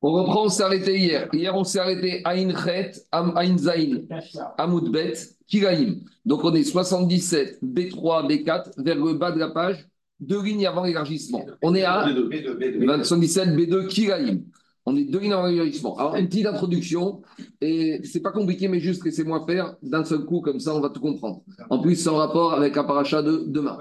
On reprend, on s'est arrêté hier. Hier, on s'est arrêté à Inchet, Ain Zain, Amoudbet, Kiraim. Donc, on est 77, B3, B4, vers le bas de la page, deux lignes avant l'élargissement. On est à 77, B2, Kiraim. On est deux avant l'élargissement. Alors, une petite introduction, et c'est pas compliqué, mais juste laissez-moi faire d'un seul coup, comme ça, on va tout comprendre. En plus, en rapport avec un paracha de demain.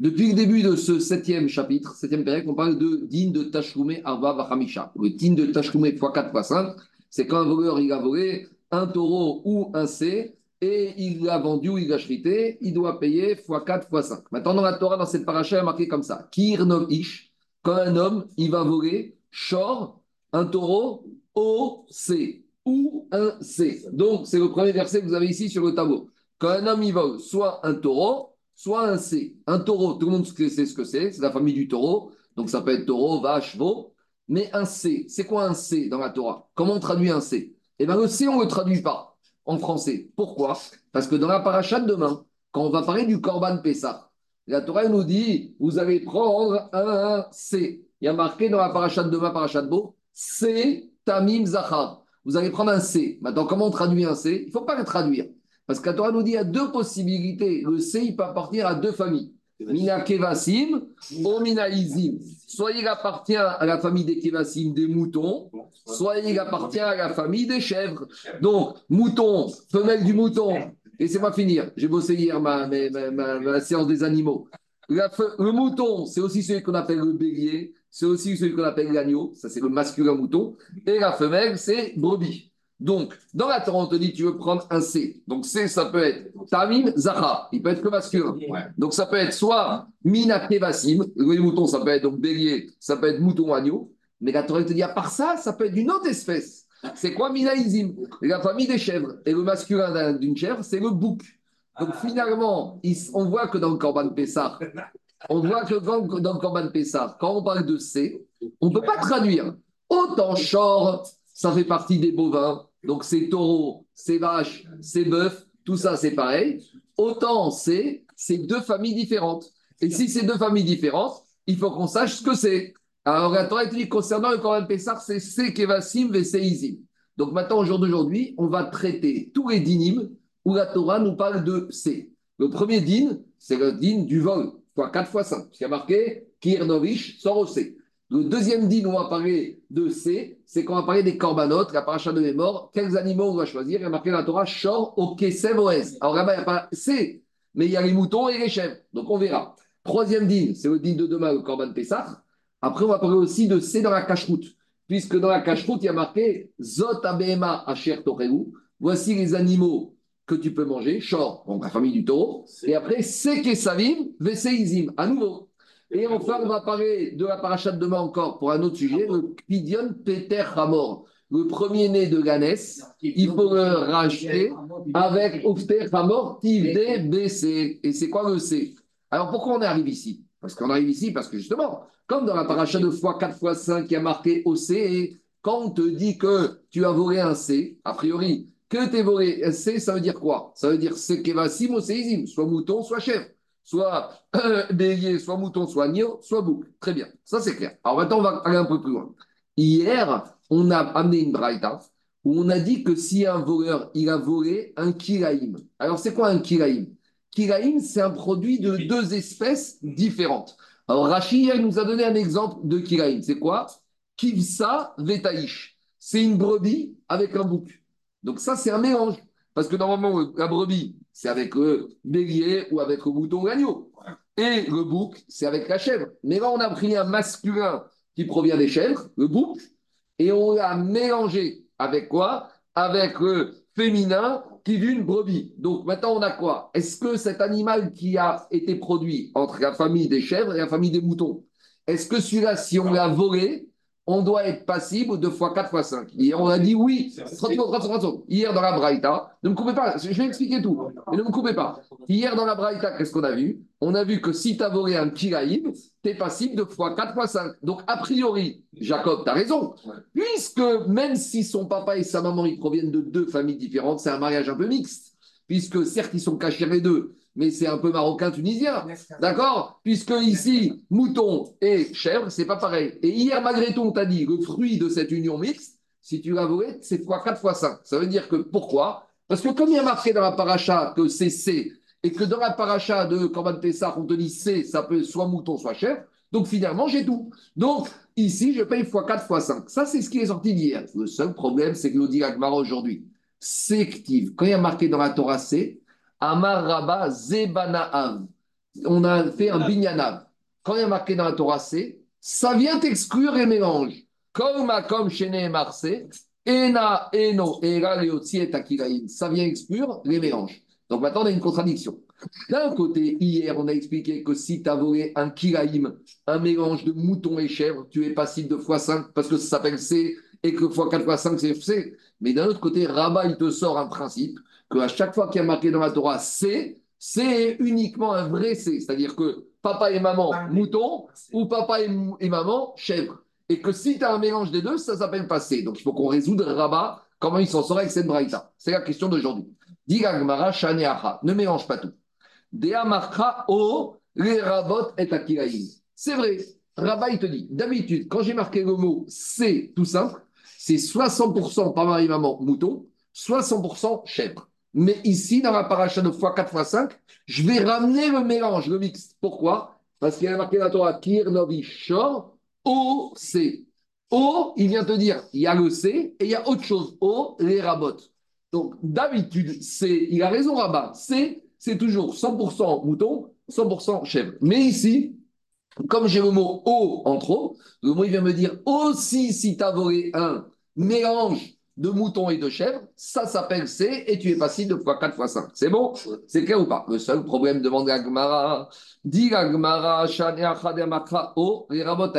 Depuis le début de ce septième chapitre, septième période, on parle de din de Tashkoumé Arba Vachamisha. Le din de Tashkoumé x4 x 5, c'est quand un voleur il a volé un taureau ou un C et il l'a vendu ou il l'a chrité, il doit payer x4 x 5. Maintenant, dans la Torah, dans cette paracha, il est marqué comme ça Kirnov Ish, quand un homme il va voler, Shor, un taureau OC ou un C. Donc, c'est le premier verset que vous avez ici sur le tableau. Quand un homme y vole soit un taureau, soit un C. Un taureau, tout le monde sait ce que c'est, c'est la famille du taureau. Donc, ça peut être taureau, vache, veau. Mais un C, c'est quoi un C dans la Torah? Comment on traduit un C? Eh bien, le C, on ne le traduit pas en français. Pourquoi? Parce que dans la paracha de demain, quand on va parler du Korban Pessah, la Torah nous dit vous allez prendre un C. Il y a marqué dans la paracha de demain, paracha de Beau, C, Tamim Zachar. Vous allez prendre un C. Maintenant, comment on traduit un C? Il ne faut pas le traduire. Parce que la Torah nous dit qu'il y a deux possibilités. Le C, il peut appartenir à deux familles. Mina Kevasim ou Mina Izim. Soit il appartient à la famille des Kevasim, des moutons, soit il appartient à la famille des chèvres. Donc, mouton, femelle du mouton. Laissez-moi finir. J'ai bossé hier ma, ma, séance des animaux. le mouton, c'est aussi celui qu'on appelle le bélier c'est aussi celui qu'on appelle l'agneau, ça c'est le masculin mouton, et la femelle, c'est brebis. Donc, dans la Torah, on te dit, tu veux prendre un C. Donc, C, ça peut être Tamim, Zaha. Il peut être que masculin. Donc, ça peut être soit Mina Kevasim, le mouton, ça peut être donc bélier, ça peut être mouton agneau. Mais la Torah te dit, à part ça, ça peut être d'une autre espèce. C'est quoi Minaïzim La famille des chèvres. Et le masculin d'une chèvre, c'est le bouc. Donc, finalement, on voit que dans le Corban Pessah, on voit que dans le Corban Pessah, quand on parle de C, on ne peut pas traduire. Autant chor, ça fait partie des bovins, donc c'est taureau, c'est vache, c'est bœuf, tout ça c'est pareil. Autant C, c'est deux familles différentes. Et si c'est deux familles différentes, il faut qu'on sache ce que c'est. Alors la Torah dit concernant le Corban Pessah, c'est C, Kevasim, Veseizim. Donc maintenant, au jour d'aujourd'hui, on va traiter tous les dynimes où la Torah nous parle de C. Le premier din, c'est le din du vol. 4 fois 5. Ce qui a marqué Kirnovich sort C. Le deuxième din on va parler de C, c'est qu'on va parler des corbanotes, la paracha de mémoire. Quels animaux on va choisir? Il y a marqué la Torah Shor, Ok, Oez. Alors là-bas, il n'y a pas C, mais il y a les moutons et les chèvres. Donc on verra. Troisième din, c'est le din de demain, le Corban Pessah. Après, on va parler aussi de C dans la cache-route, puisque dans la cache-route, il y a marqué Zot Abema Asher Toreu. Voici les animaux que tu peux manger, Shor, donc la famille du taureau, et après Seke Savim, Veseizim, à nouveau. Et enfin, on va parler de la paracha de demain encore pour un autre sujet, le Pidion Peter Hamor, le premier-né de Ganès, il faut le racheter avec Ufter Hamor, Tivde, BC. Et c'est quoi le C? Alors pourquoi on arrive ici? Parce qu'on arrive ici parce que justement, comme dans la paracha de fois 4 fois 5 qui a marqué OC, quand on te dit que tu as volé un C, a priori, que t'es volé C, ça veut dire quoi? Ça veut dire c'est kevasim ou seizim, soit mouton, soit chèvre, soit bélier, soit mouton, soit agneau, soit bouc. Très bien, ça c'est clair. Alors maintenant, on va aller un peu plus loin. Hier, on a amené une braïta où on a dit que si un voleur, il a volé un kiraïm. Alors c'est quoi un kiraïm? Kiraïm, c'est un produit de deux espèces différentes. Alors Rachid, il nous a donné un exemple de kiraïm. C'est quoi? Kivsa vetaïch. C'est une brebis avec un bouc. Donc ça, c'est un mélange. Parce que normalement, la brebis, c'est avec le bélier ou avec le mouton ou l'agneau. Et le bouc, c'est avec la chèvre. Mais là, on a pris un masculin qui provient des chèvres, le bouc, et on l'a mélangé avec quoi? Avec le féminin qui d'une brebis. Donc maintenant, on a quoi? Est-ce que cet animal qui a été produit entre la famille des chèvres et la famille des moutons, est-ce que celui-là, si on l'a volé, on doit être passible deux fois 4 fois 5. Hier, on a dit oui. Hier, dans la Braïta, ne me coupez pas, je vais expliquer tout, mais ne me coupez pas. Hier, dans la Braïta, qu'est-ce qu'on a vu? On a vu que si tu volé un kiraïm, tu es passible deux fois 4 fois 5. Donc, a priori, Jacob, tu as raison. Puisque même si son papa et sa maman ils proviennent de deux familles différentes, c'est un mariage un peu mixte. Puisque certes, ils sont cachés les deux, mais c'est un peu marocain-tunisien. D'accord? Puisque ici, mouton et chèvre, c'est pas pareil. Et hier, malgré tout, on t'a dit, le fruit de cette union mixte, si tu l'as volé, c'est fois 4 fois 5. Ça veut dire que pourquoi? Parce que comme il y a marqué dans la paracha que c'est C, et que dans la paracha de Corban Pessah, on te dit C, ça peut soit mouton, soit chèvre, donc finalement, j'ai tout. Donc ici, je paye fois 4 fois 5. Ça, c'est ce qui est sorti d'hier. Le seul problème, c'est que nous dit Agmara aujourd'hui, c'est Quand il y a marqué dans la Torah C, Amar Rabba Zebanaav. On a fait un binyanav. Quand il y a marqué dans la Torah C, ça vient exclure les mélanges. Comme comme Shene Marse, Ena Eno Era et Ça vient exclure les mélanges. Donc maintenant, on a une contradiction. D'un côté, hier, on a expliqué que si tu as volé un kilaïm, un mélange de mouton et chèvre, tu es passible de x5 parce que ça s'appelle C et que x4 x5 c'est C. Mais d'un autre côté, Rabat, il te sort un principe qu'à chaque fois qu'il y a marqué dans la Torah C, c'est uniquement un vrai C. C'est-à-dire que papa et maman mouton ou papa et, maman chèvre. Et que si tu as un mélange des deux, ça s'appelle pas C. Donc il faut qu'on résoudre Rabat, comment il s'en sort avec cette braïta. C'est la question d'aujourd'hui. Ne mélange pas tout. o les rabot et C'est vrai. Rabat, il te dit, d'habitude, quand j'ai marqué le mot C tout simple, c'est 60% par mari maman mouton, 60% chèvre. Mais ici, dans la paracha de x4 x 5, je vais ramener le mélange, le mix. Pourquoi? Parce qu'il y a marqué dans la Torah Kirnovi Shor, O, C. O, il vient te dire, il y a le C et il y a autre chose. O, les rabotes. Donc, d'habitude, c'est, il a raison, Rabat, c'est, c'est toujours 100% mouton, 100% chèvre. Mais ici, comme j'ai le mot O en trop, le mot il vient me dire aussi si tu as un mélange de mouton et de chèvre, ça s'appelle C et tu es passé de fois 4 fois 5. C'est bon? C'est clair ou pas? Le seul problème, demande Agmara, dit Agmara, O, les rabots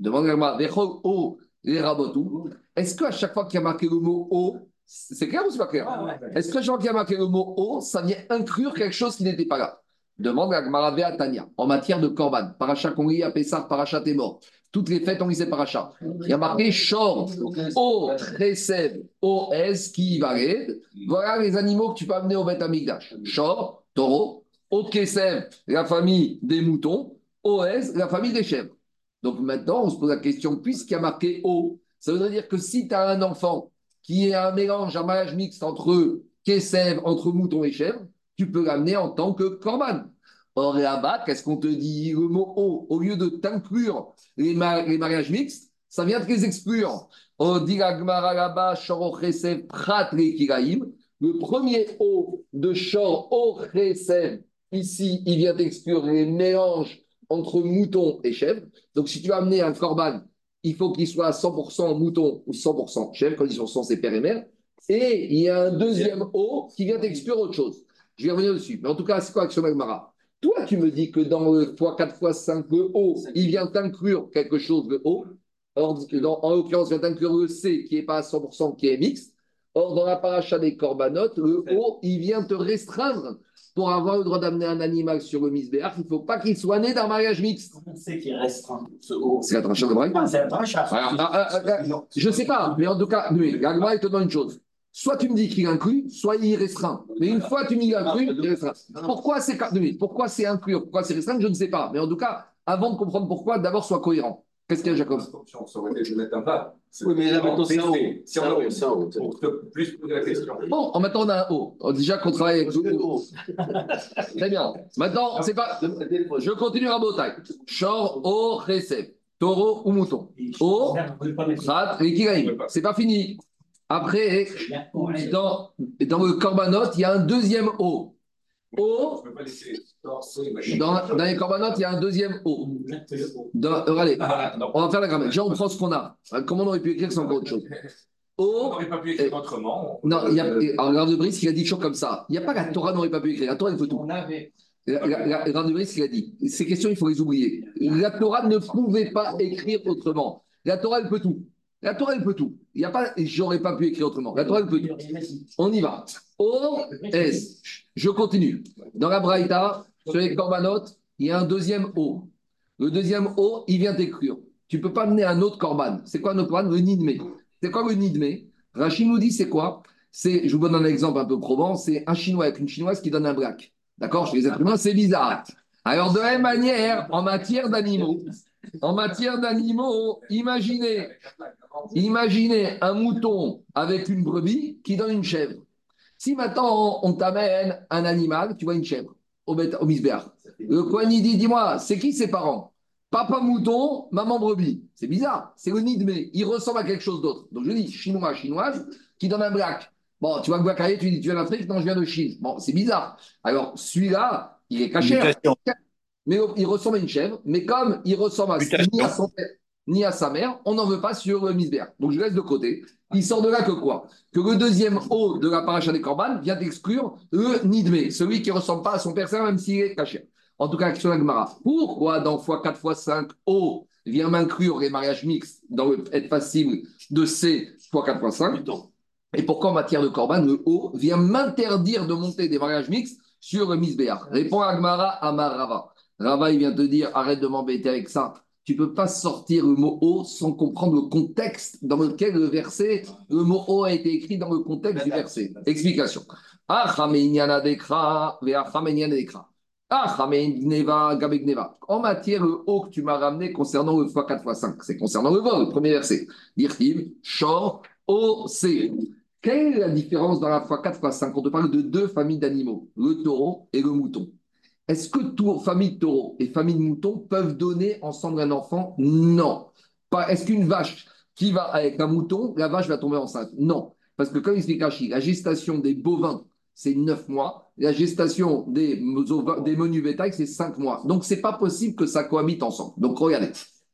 Demande Agmara, O, les rabots Est-ce qu'à chaque fois qu'il y a marqué le mot O, c'est clair ou c'est pas clair? Est-ce que Jean qui a marqué le mot O, ça vient inclure quelque chose qui n'était pas là? Demande à à Tania, en matière de Korban, Paracha Kongri, à Pessah, Paracha mort. Toutes les fêtes, on lisait Paracha. Il y a marqué Shor, O, Resev, O, S, qui valide. Voilà les animaux que tu peux amener au Beth Amigdash. Shor, taureau, O, Kesev, la famille des moutons, O, S, la famille des chèvres. Donc maintenant, on se pose la question, puisqu'il y a marqué O, ça veut dire que si tu as un enfant qui est un mélange, un mariage mixte entre Kessev, entre mouton et chèvre, tu peux l'amener en tant que corban. Or, là-bas, qu'est-ce qu'on te dit Le mot O, au lieu de t'inclure les, mariages mixtes, ça vient de les exclure. On dit là-bas, Prat Le premier O de Shor ici, il vient d'exclure les mélanges entre mouton et chèvre. Donc, si tu vas amener un corban il faut qu'il soit 100% mouton ou 100% chèvre, condition sont c'est père et mère. Et il y a un deuxième O qui vient d'exclure autre chose. Je vais revenir dessus. Mais en tout cas, c'est quoi Action Magmara Toi, tu me dis que dans le x4 x 5, le O, il vient d'inclure quelque chose, de O. Or, en l'occurrence, il vient d'inclure le C qui n'est pas à 100%, qui est mixte. Or, dans la paracha des corbanotes, le O, il vient te restreindre pour avoir le droit d'amener un animal sur le misbéach, il ne faut pas qu'il soit né d'un mariage mixte. C'est qui restreint ce haut. C'est la tranchée de Braille? C'est la tranchée. Ah, ah, ah, je ne sais pas, mais en tout cas, oui, il te donne une chose. Soit tu me dis qu'il inclut, soit il restreint. Mais une fois tu m'y inclus, il restreint. Pourquoi c'est pourquoi c'est inclus, pourquoi c'est restreint, je ne sais pas. Mais en tout cas, avant de comprendre pourquoi, d'abord sois cohérent. Qu'est-ce qu'il y a, Jacob? Oui, mais là, maintenant, c'est un haut. C'est un haut. C'est un haut. Pour plus poser la question. Bon, en maintenant, on a un haut. Déjà qu'on travaille avec le haut. Très bien. Maintenant, c'est pas. Je continue à Botaï. Chor, haut, récep. Taureau ou mouton? Haut, rat, et C'est pas fini. Après, dans, dans le Corbanot, il y a un deuxième haut. O. Dans, dans les corbanotes, il y a un deuxième O. Dans, regardez, ah, on va faire la grammaire. Déjà, on prend ce qu'on a. Comment on aurait pu écrire, encore autre chose? O. On n'aurait pas pu écrire autrement. Non, il y a, alors, Rav de Brice, il a dit toujours comme ça. Il n'y a pas la Torah n'aurait pas pu écrire. La Torah, il faut tout. On avait. Rav de Brice, il a dit. Ces questions, il faut les oublier. La Torah ne pouvait pas écrire autrement. La Torah, elle peut tout. La Torah, elle peut tout. Il n'y a pas, j'aurais pas pu écrire autrement. La Torah, elle peut tout. On y va. O, S. Je continue. Dans la Braïta, sur les Korbanot, il y a un deuxième O. Le deuxième O, il vient d'écrire. Tu ne peux pas amener un autre Korban. C'est quoi un autre Korban? Le Nidme. C'est quoi le Nidme? Rachid nous dit c'est quoi? C'est, je vous donne un exemple un peu probant, c'est un Chinois avec une Chinoise qui donne un black. D'accord? Chez les êtres humains, c'est bizarre. Alors, de la même manière, en matière d'animaux, en matière d'animaux, imaginez, imaginez un mouton avec une brebis qui donne une chèvre. Si maintenant on t'amène un animal, tu vois une chèvre au, au Le Kohen dit Dis-moi, c'est qui ses parents? Papa mouton, maman brebis. C'est bizarre, c'est le mais Il ressemble à quelque chose d'autre. Donc je dis chinois, chinoise, qui donne un black. Bon, tu vois le black tu dis Tu viens d'Afrique? Non, je viens de Chine. Bon, c'est bizarre. Alors celui-là, il est caché. Mais il ressemble à une chèvre, mais comme il ressemble à, à son père ni à sa mère, on n'en veut pas sur misbère. Donc je laisse de côté. Il sort de là que quoi? Que le deuxième O de la paracha des Corban vient d'exclure le Nidme, celui qui ne ressemble pas à son père, même s'il est caché. En tout cas, question Agmara. Pourquoi dans x4 x 5 O vient m'inclure les mariages mixtes dans le être passible de C x 4 x 5 Et pourquoi en matière de Corban, le O vient m'interdire de monter des mariages mixtes sur le misbéar Répond Agmara à Rava. Rava, il vient te dire arrête de m'embêter avec ça tu ne peux pas sortir le mot O sans comprendre le contexte dans lequel le verset, le mot O a été écrit dans le contexte du verset. Explication. En matière, le que tu m'as ramené concernant le x4 x 5, c'est concernant le vol, le premier verset. Dire-t-il, Shor, O, C. Quelle est la différence dans la x4 x 5 On te parle de deux familles d'animaux, le taureau et le mouton. Est-ce que famille de taureaux et famille de moutons peuvent donner ensemble un enfant? Non. Est-ce qu'une vache qui va avec un mouton, la vache va tomber enceinte? Non. Parce que comme explique Rachid, la gestation des bovins, c'est 9 mois. La gestation des, menus bétail, c'est 5 mois. Donc, ce n'est pas possible que ça cohabite ensemble. Donc, regardez.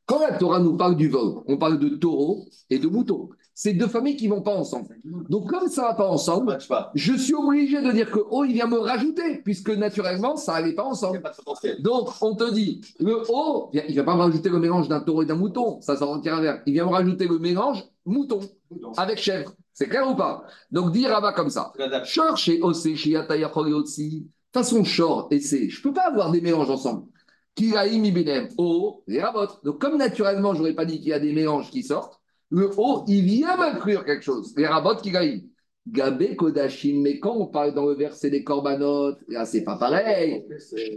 Quand la Torah nous parle du vol, on parle de taureaux et de moutons c'est deux familles qui ne vont pas ensemble. Donc, comme ça ne va pas ensemble, je suis obligé de dire que oh, il vient me rajouter, puisque naturellement, ça n'allait pas ensemble. Donc, on te dit, le haut, il ne va pas me rajouter le mélange d'un taureau et d'un mouton, ça s'en à vers. Il vient me rajouter le mélange mouton avec chèvre. C'est clair ou pas? Donc, dire Rabat comme ça. Shor chez Ose, chez De façon, Shor et C, je ne peux pas avoir des mélanges ensemble. Kiraïm, Ibenem, O, les Donc, comme naturellement, je n'aurais pas dit qu'il y a des mélanges qui sortent, le haut, il vient m'inclure quelque chose. Les rabots qui gagnent. Gabé Kodashim, mais quand on parle dans le verset des corbanotes, là, c'est pas pareil.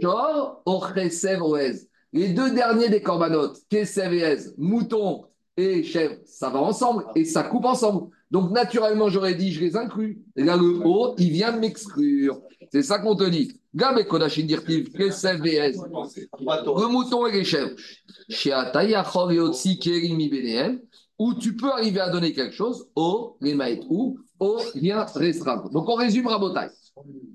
Shor, Ochesev, Oez. Les deux derniers des corbanotes, Kesev et mouton et chèvre, ça va ensemble et ça coupe ensemble. Donc, naturellement, j'aurais dit, je les inclus. Là, le haut, il vient m'exclure. C'est ça qu'on te dit. Gabé Kodashim, dire-t-il, Kesev et Le mouton et les chèvres. Shiatayachor et Otsi, Benehem où tu peux arriver à donner quelque chose au Lemaït ou au vient restreindre. Donc on résume Rabotai.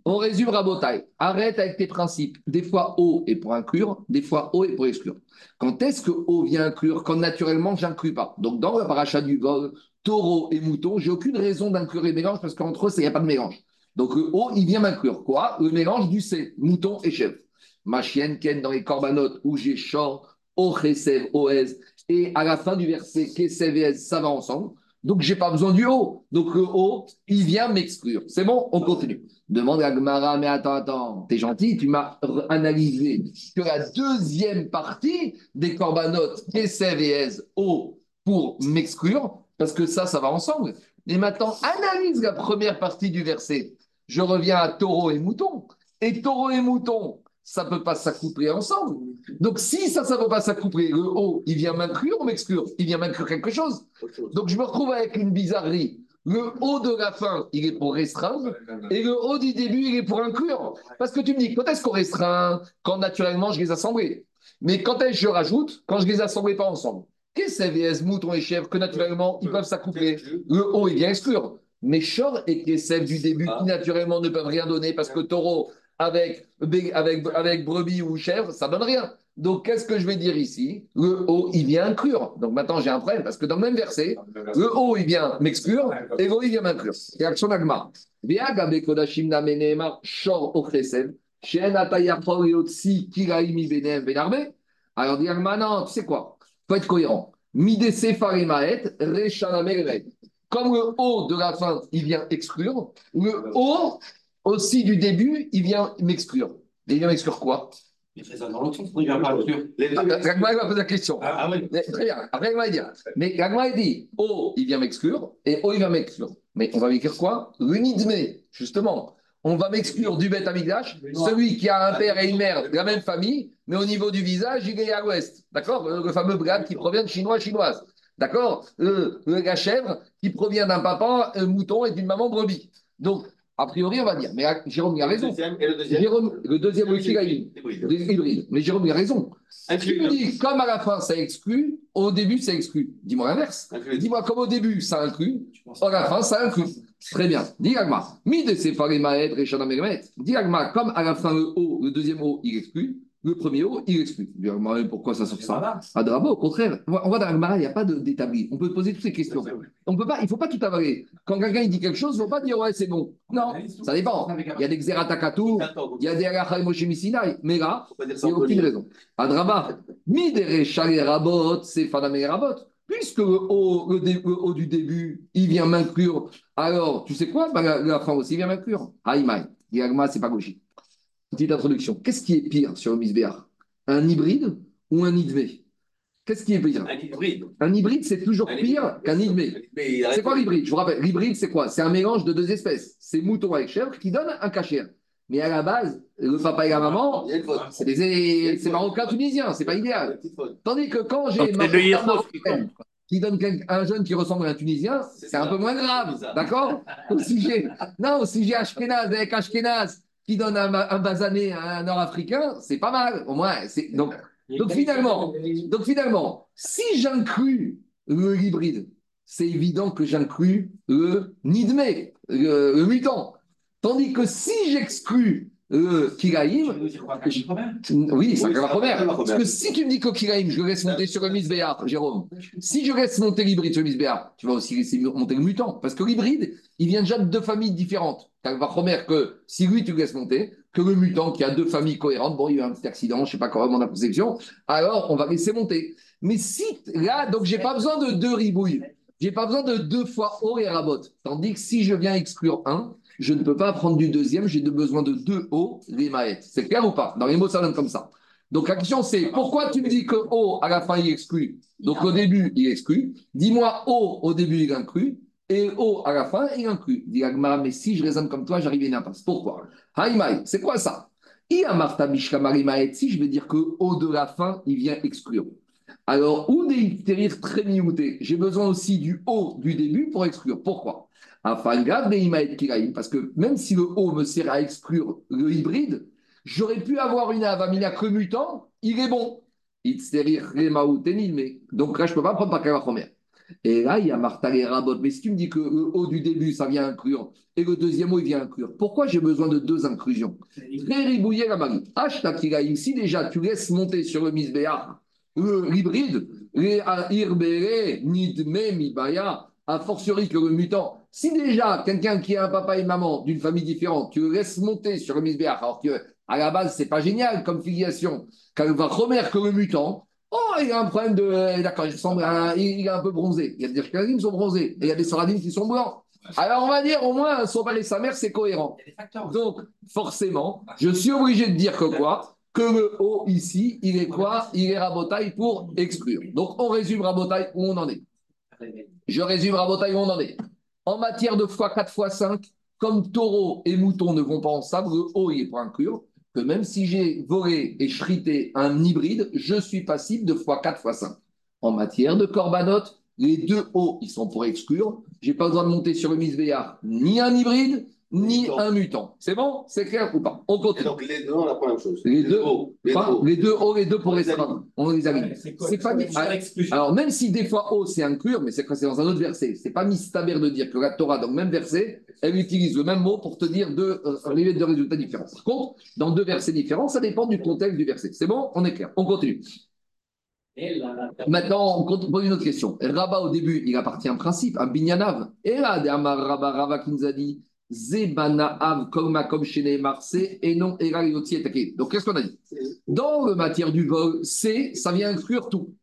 On résume Rabotai. Arrête avec tes principes. Des fois O est pour inclure, des fois O est pour exclure. Quand est-ce que O vient inclure Quand naturellement, j'inclus pas? Donc dans le parachat du vol, taureau et mouton, j'ai aucune raison d'inclure les mélanges parce qu'entre eux, il n'y a pas de mélange. Donc O, il vient m'inclure quoi? Le mélange du C, mouton et chèvre. Ma chienne Ken dans les corbanotes où j'ai short, O, Chesed, Oez, et à la fin du verset, KCVS, ça va ensemble. Donc, je n'ai pas besoin du haut. Donc, le haut, il vient m'exclure. C'est bon? On continue. Demande à Gmara, mais attends, attends, t'es gentil, tu m'as analysé que la deuxième partie des corbanotes KCVS, haut, pour m'exclure, parce que ça, ça va ensemble. Et maintenant, analyse la première partie du verset. Je reviens à taureau et mouton. Et taureau et mouton, ça ne peut pas s'accoupler ensemble. Donc, si ça, ça ne peut pas s'accoupler, le haut, il vient m'inclure ou m'exclure Il vient m'inclure quelque chose. Donc, je me retrouve avec une bizarrerie. Le haut de la fin, il est pour restreindre, et le haut du début, il est pour inclure. Parce que tu me dis, quand est-ce qu'on restreint Quand naturellement, je les assemblais. Mais quand est-ce que je rajoute Quand je les assemblais pas ensemble? Qu'est-ce que c'est VS, mouton et chèvre, que naturellement, ils peuvent s'accoupler? Le haut, il vient exclure. Mais Chor et Kesef du début, qui naturellement ne peuvent rien donner parce que taureau, avec, avec, avec brebis ou chèvre, ça donne rien. Donc, qu'est-ce que je vais dire ici? Le haut, il vient inclure. Donc, maintenant, j'ai un problème parce que dans le même verset, le haut, il vient m'exclure et le il vient m'inclure. Et action agma. Alors, dit non, tu sais quoi? Il faut être cohérent. Comme le haut de la fin, il vient exclure, le haut aussi du début, il vient m'exclure. Il vient m'exclure quoi? Il dans l'autre sens, il vient pas exclure. Gagma va poser la question. Ah, ah oui. Très bien. Après, il va dire. Mais Gagma dit O, il vient m'exclure, et O, il vient m'exclure. Mais on va m'écrire quoi? L'unidme, justement. on va m'exclure du Beth Amigdash, celui qui a un père et une mère de la même famille, mais au niveau du visage, il est à l'ouest. D'accord? Le, fameux brad qui provient de chinois chinoise. D'accord? Le, La chèvre qui provient d'un papa un mouton et d'une maman brebis. Donc, a priori, on va dire. Mais Jérôme, il a raison. et le deuxième Jérôme, le deuxième aussi, il a hybride. Mais Jérôme, il a raison. Tu me dis, comme à la fin, ça exclut, au début, ça exclut. Dis-moi l'inverse. Dis-moi, comme au début, ça inclut, à la fin, ça inclut. Très bien. Dis Agma. Mi de Sefaremaed, Rechana Meremet. Dis Agma, comme à la fin, le haut, le deuxième haut, il exclut. Le premier haut, il exclut. Pourquoi ça sort ça À Drabo, au contraire. On voit dans l'Agmara, il n'y a pas d'établi. On peut poser toutes ces questions. On peut pas, il ne faut pas tout avaler. Quand quelqu'un dit quelque chose, il ne faut pas dire ouais, c'est bon. Non, ça dépend. Il y a des Xeratakatu, il y a des Arachai Moshe Mais là, il n'y a aucune raison. À Draba, Midere Rabot, c'est Rabot. Puisque le haut, le, haut, du début, il vient m'inclure, alors tu sais quoi? Bah, la, fin aussi vient m'inclure. Aïmaï. Diagma, c'est pas logique. Petite introduction. Qu'est-ce qui est pire sur le misbéar Un hybride ou un idmé? Qu'est-ce qui est pire? Un hybride. Un hybride, c'est toujours pire qu'un idmé. C'est quoi l'hybride? Je vous rappelle, l'hybride, c'est quoi? C'est un mélange de deux espèces. C'est mouton avec chèvre qui donne un cachet. Mais à la base, le papa et la maman, c'est marocain tunisien, c'est pas idéal. Tandis que quand j'ai qui donne un jeune qui ressemble à un Tunisien, c'est un peu moins grave, d'accord? Au sujet, non, si j'ai Ashkenaz avec Ashkenaz qui donne un, un basané à un Nord-Africain, c'est pas mal. Au moins, donc, donc finalement, donc finalement, si j'inclus le hybride, c'est évident que j'inclus le nidmé, le, le mutant. Tandis que si j'exclus le Kiraïm. Oui, c'est la première. Parce que si tu me dis qu'au Kiraïm, je laisse monter sur le Misbéar, Jérôme, si je laisse monter l'hybride sur le Misbéar, tu vas aussi laisser monter le mutant. Parce que l'hybride, il vient déjà de deux familles différentes. Vas première que si lui, tu laisses monter, que le mutant qui a deux familles cohérentes, bon, il y a eu un petit accident, je ne sais pas comment la conception, alors on va laisser monter. Mais si là, donc j'ai pas besoin de deux ribouilles. J'ai pas besoin de deux fois haut et rabot. Tandis que si je viens exclure un, je ne peux pas prendre du deuxième, j'ai besoin de deux O, les maêtes. C'est clair ou pas? Dans les mots, ça donne comme ça. Donc la question c'est pourquoi tu me dis que O à la fin il exclut Donc au début il exclut. Dis-moi O au début il inclut et O à la fin il inclut. Dis mais si je raisonne comme toi, j'arrive à une impasse. Pourquoi? Haïmaï, c'est quoi ça? Si je veux dire que O de la fin il vient exclure. Alors, ou des très j'ai besoin aussi du O du début pour exclure. Pourquoi? Parce que même si le haut me sert à exclure le hybride, j'aurais pu avoir une avamina que mutant, il est bon. Donc là, je ne peux pas prendre par première. Et là, il y a Martha et Rabot. Mais si tu me dis que le haut du début, ça vient inclure, et le deuxième haut, il vient inclure, pourquoi j'ai besoin de deux inclusions? Très ribouillé la marie. Si déjà tu laisses monter sur le misbéar l'hybride, irbere, nidme, mibaya, a fortiori que le mutant, si déjà quelqu'un qui a un papa et maman d'une famille différente, tu le laisses monter sur le misbéach, alors que à la base, c'est pas génial comme filiation, quand il va remettre que le mutant, oh, il a un problème de. D'accord, il, ressemble il, est un peu bronzé. Il y a des qui sont bronzés et il y a des Soradines qui sont blancs. Alors, on va dire au moins, son père et sa mère, c'est cohérent. Donc, forcément, je suis obligé de dire que quoi? Que le haut ici, il est quoi? Il est rabotaille pour exclure. Donc, on résume rabotaille où on en est. Je résume Rabotaille où on en est. En matière de fois 4 fois 5, comme taureau et mouton ne vont pas ensemble, le haut il est pour inclure, même si j'ai volé et chrité un hybride, je suis passible de fois 4 fois 5. En matière de corbanote, les deux hauts, ils sont pour exclure. Je n'ai pas besoin de monter sur le misbéar ni un hybride, ni un mutant. C'est bon? C'est clair ou pas? On continue. donc les deux, on apprend la même chose. Les, deux hauts. Les, deux hauts, les deux pour restreindre. On les a mis. C'est pas Alors même si des fois haut c'est inclure, mais c'est dans un autre verset. C'est pas mistaber de dire que la Torah, dans le même verset, elle utilise le même mot pour te dire deux, euh, deux résultats différents. Par contre, dans deux versets différents, ça dépend du contexte du verset. C'est bon? On est clair. On continue. Maintenant, on pose une autre question. Rabat, au début, il appartient à un principe, un binyanav. Et là, Rabat, Rabat qui nous a dit Zebana comme chez Marseille et non. Donc qu'est-ce qu'on a dit? Dans le matière du vol, C, ça vient inclure tout.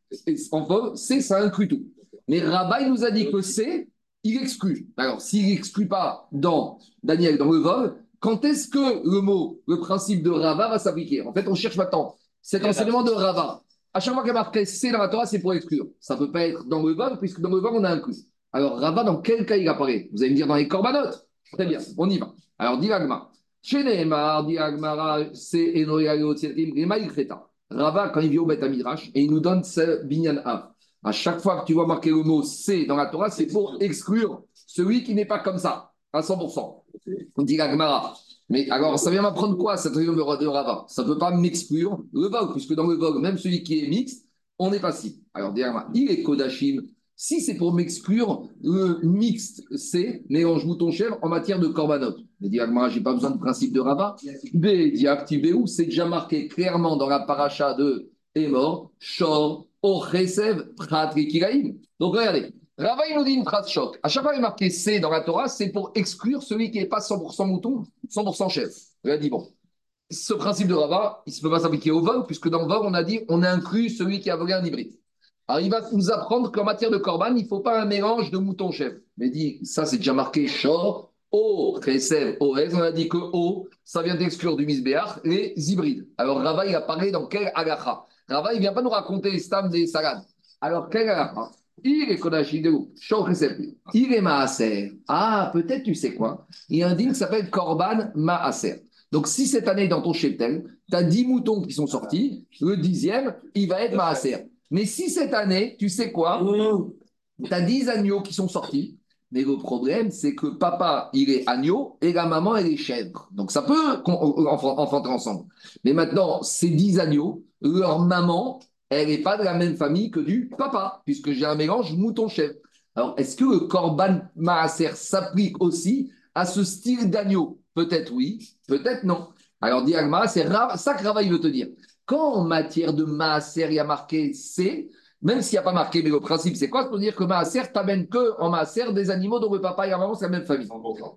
En vol, C, ça inclut tout. Mais Rabat, nous a dit que C, il exclut. Alors, s'il n'exclut pas dans Daniel, dans le vol, quand est-ce que le mot, le principe de Rava va s'appliquer? En fait, on cherche maintenant cet enseignement de Rava. À chaque fois qu'il y a marqué C dans la Torah, c'est pour exclure. Ça ne peut pas être dans le vol, puisque dans le vol, on a inclus. Alors, Rava, dans quel cas il apparaît? Vous allez me dire dans les corbanotes Très bien, on y va. Alors, dit Chez Nehemar, dit Agmara, c'est Ilkreta. Rava, quand il vient au Beth Midrash, et il nous donne ce binyan av. À chaque fois que tu vois marquer le mot c'est dans la Torah, c'est pour exclure celui qui n'est pas comme ça, à 100%. On dit. Mais alors, ça vient m'apprendre quoi, cette réunion de Rava? Ça ne peut pas m'exclure le vogue, puisque dans le vogue, même celui qui est mixte, on n'est pas si. Alors, Agmara, il est Kodashim. Si c'est pour m'exclure, le mixte, c'est mélange mouton-chèvre en matière de korbanot. Mais dit n'ai pas besoin de principe de Rava. B, dit où c'est déjà marqué clairement dans la paracha de Emor, Shor, Ochesev, Prat, Donc, regardez. Rava, il nous dit une phrase choc. À chaque fois qu'il est marqué C dans la Torah, c'est pour exclure celui qui n'est pas 100% mouton, 100% chef. Il a dit, bon, ce principe de Rava, il ne peut pas s'appliquer au vol, puisque dans le vol, on a dit, on inclut celui qui a volé un hybride. Alors, il va nous apprendre qu'en matière de corban, il ne faut pas un mélange de mouton-chef. Mais dit, ça, c'est déjà marqué Shor, O, Resev, OS. On a dit que O, ça vient d'exclure du misbéach les hybrides. Alors, Rava, il a parlé dans quel agacha Rava, il ne vient pas nous raconter Stam des salades. Alors, quel agacha il est Il est Maaser. Ah, peut-être tu sais quoi? Il y a un dîme qui s'appelle Korban Maaser. Donc, si cette année, dans ton cheptel, tu as 10 moutons qui sont sortis, le dixième, il va être Maaser. Mais si cette année, tu sais quoi? Tu as 10 agneaux qui sont sortis, mais le problème, c'est que papa, il est agneau et la maman, elle est chèvre. Donc, ça peut enfanter ensemble. Mais maintenant, ces 10 agneaux, leur maman, elle n'est pas de la même famille que du papa, puisque j'ai un mélange mouton-chèvre. Alors, est-ce que le Korban Maaser s'applique aussi à ce style d'agneau? Peut-être oui, peut-être non. Alors, Diagma, c'est ça que Rava, il veut te dire. Quand en matière de Maaser, il y a marqué C, même s'il n'y a pas marqué, mais le principe, c'est quoi? C'est pour dire que Maaser t'amène que en Maaser des animaux dont le papa et la maman, c'est la même famille.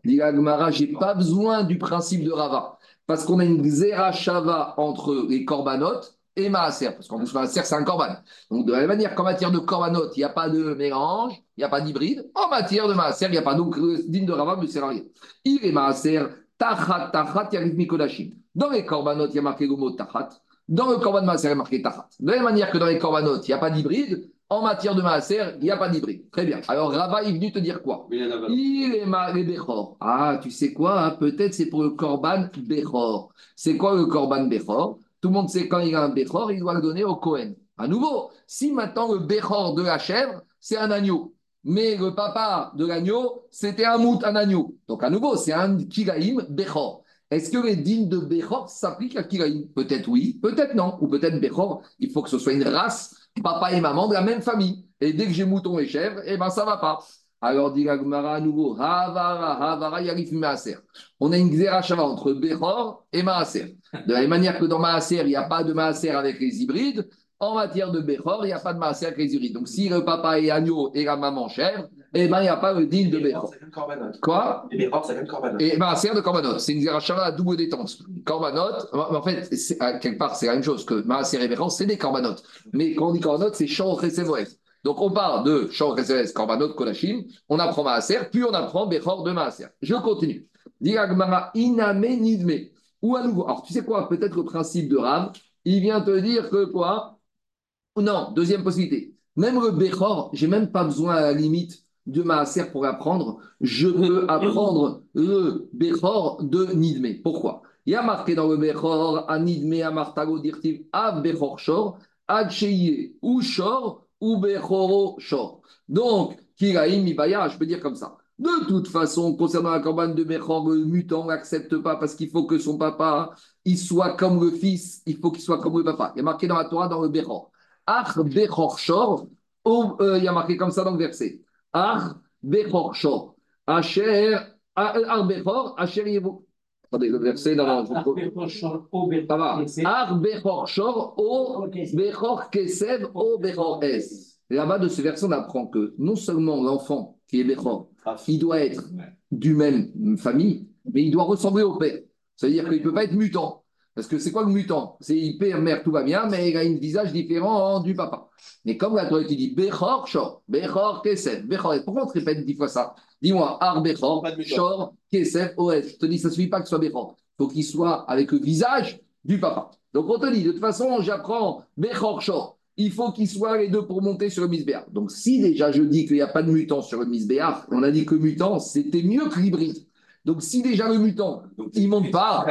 Je n'ai pas besoin du principe de Rava, parce qu'on a une Xerashava entre les corbanotes et Maaser, parce qu'en plus, Maaser, c'est un korban. Donc, de la même manière qu'en matière de korbanot, il n'y a pas de mélange, il n'y a pas d'hybride, en matière de Maaser, il n'y a pas. Donc, digne de Rava sert à rien. Il est Maaser, Tachat, Tachat, Yarif Mikodashim. Dans les korbanot, il y a marqué le mot Tachat. Dans le korban Maaser, il y a marqué Tachat. De la même manière que dans les korbanot, il n'y a pas d'hybride, en matière de Maaser, il n'y a pas d'hybride. Très bien. Alors, Rava est venu te dire quoi Il est marqué Bechor. Ah, tu sais quoi hein? Peut-être c'est pour le korban Bechor. C'est quoi le korban Bechor? Tout le monde sait quand il a un Bechor, il doit le donner au Cohen. À nouveau, si maintenant le Bechor de la chèvre, c'est un agneau, mais le papa de l'agneau, c'était un mout, un agneau. Donc à nouveau, c'est un Kiraïm Bechor. Est-ce que les dînes de Bechor s'appliquent à Kiraïm? Peut-être oui, peut-être non. Ou peut-être Bechor, il faut que ce soit une race, papa et maman de la même famille. Et dès que j'ai mouton et chèvre, eh ben ça va pas. Alors, dit Gagmara à nouveau, Havara, Havara, Yarif Maaser. On a une Xerashava entre Bechor et Maaser. De la même manière que dans Maaser, il n'y a pas de Maaser avec les hybrides, en matière de Bechor, il n'y a pas de Maaser avec les hybrides. Donc, si le papa est agneau et la maman chèvre, eh ben, il n'y a pas le deal de Bechor. Quoi? Et Bechor, c'est même Korbanot. Et Maaser de Korbanot. C'est une Xerashava à double détente. Korbanot, en fait, quelque part, c'est la même chose que Maaser et Bechor, c'est des Korbanot. Mais quand on dit Korbanot, c'est Shor et donc on parle de Shor Reseves, Korbanot, Kolashim, on apprend Maaser, puis on apprend Bechor de Maaser. Je continue. Diagmara iname nidme. Ou à nouveau, alors tu sais quoi, peut-être le principe de Ram, il vient te dire que quoi? Non, deuxième possibilité. Même le Bechor, j'ai même pas besoin à la limite de Maaser pour apprendre. Je peux apprendre le Bechor de Nidme. Pourquoi? Il y a marqué dans le Bechor, à Nidme, à Martago, Dirtiv, à Bechor Shor, à ou Shor, ou Shor. Donc, Kiraim Ibaya, je peux dire comme ça. De toute façon, concernant la campagne de Bechor, le mutant n'accepte pas parce qu'il faut que son papa il soit comme le fils, il faut qu'il soit comme le papa. Il y a marqué dans la Torah, dans le Bechor. Ach Bechor Shor, euh, il y a marqué comme ça dans le verset. Ach Bechor Shor. Asher, Ach Bechor, Asher. Attendez, le verset dans la. Ar Bechor Shor, O Bechor Kesev, O Bechor Es. Là-bas, de ce verset, on apprend que non seulement l'enfant qui est Bechor, il doit être du même famille, mais il doit ressembler au père. C'est-à-dire qu'il ne peut pas être mutant. Parce que c'est quoi le mutant? C'est père, mère, tout va bien, mais il a un visage différent du papa. Mais comme la Torah te dit Bechor Shor, Bechor Kesev, Bechor Pourquoi on te répète dix fois ça? Dis-moi, Ar Bechor, Shor, Kesef, Os. Je te dis, ça ne suffit pas que ce soit Bechor. Il faut qu'il soit avec le visage du papa. Donc on te dit, de toute façon, j'apprends Bechor Shor. Il faut qu'il soit les deux pour monter sur le misbéar. Donc si déjà je dis qu'il n'y a pas de mutant sur le misbéar, on a dit que mutant, c'était mieux que l'hybride. Donc, si déjà le mutant, il ne monte pas,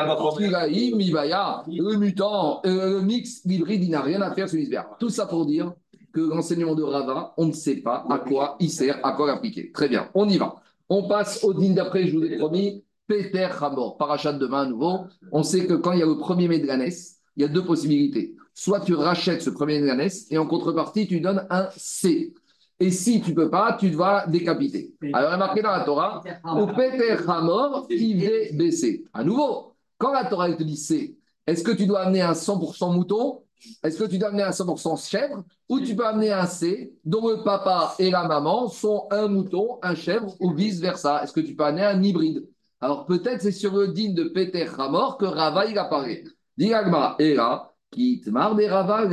le mutant, euh, le mix, l'hybride, il n'a rien à faire sur l'hiver. Tout ça pour dire que l'enseignement de Rava, on ne sait pas à quoi il sert, à quoi l'appliquer. Très bien, on y va. On passe au din d'après, je vous ai promis, Peter Hamor, parachat demain à nouveau. On sait que quand il y a le premier Medganes, il y a deux possibilités. Soit tu rachètes ce premier Medganes et en contrepartie, tu donnes un C. Et si tu ne peux pas, tu dois décapiter. Alors, il est marqué dans la Torah, au Peter Hamor qui va baisser. À nouveau, quand la Torah te dit C, est-ce que tu dois amener un 100% mouton? Est-ce que tu dois amener un 100% chèvre? Ou tu peux amener un C dont le papa et la maman sont un mouton, un chèvre ou vice-versa Est-ce que tu peux amener un hybride? Alors peut-être c'est sur le digne de Peter Hamor que Rava il apparaît. Diragma, et là, Kitmar de Rava,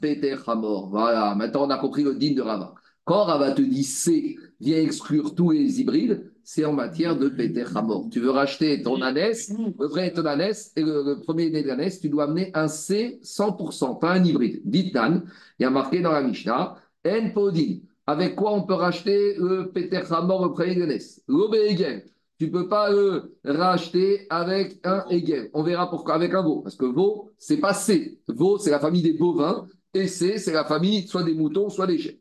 Peter Hamor. Voilà, maintenant on a compris le digne de Rava. Quand Rava te dit C vient exclure tous les hybrides, c'est en matière de Peter Hamor. Tu veux racheter ton ânesse, le vrai ton ânesse, et le, premier né de l'ânesse, tu dois amener un C 100%, pas un hybride. Ditan, il y a marqué dans la Mishnah, En Podin. Avec quoi on peut racheter le Peter Hamor, le premier de l'ânesse. Tu ne peux pas le racheter avec un Hegel. On verra pourquoi avec un veau. Parce que veau, c'est pas C. Veau, c'est la famille des bovins. Et C, c'est la famille soit des moutons, soit des chiens.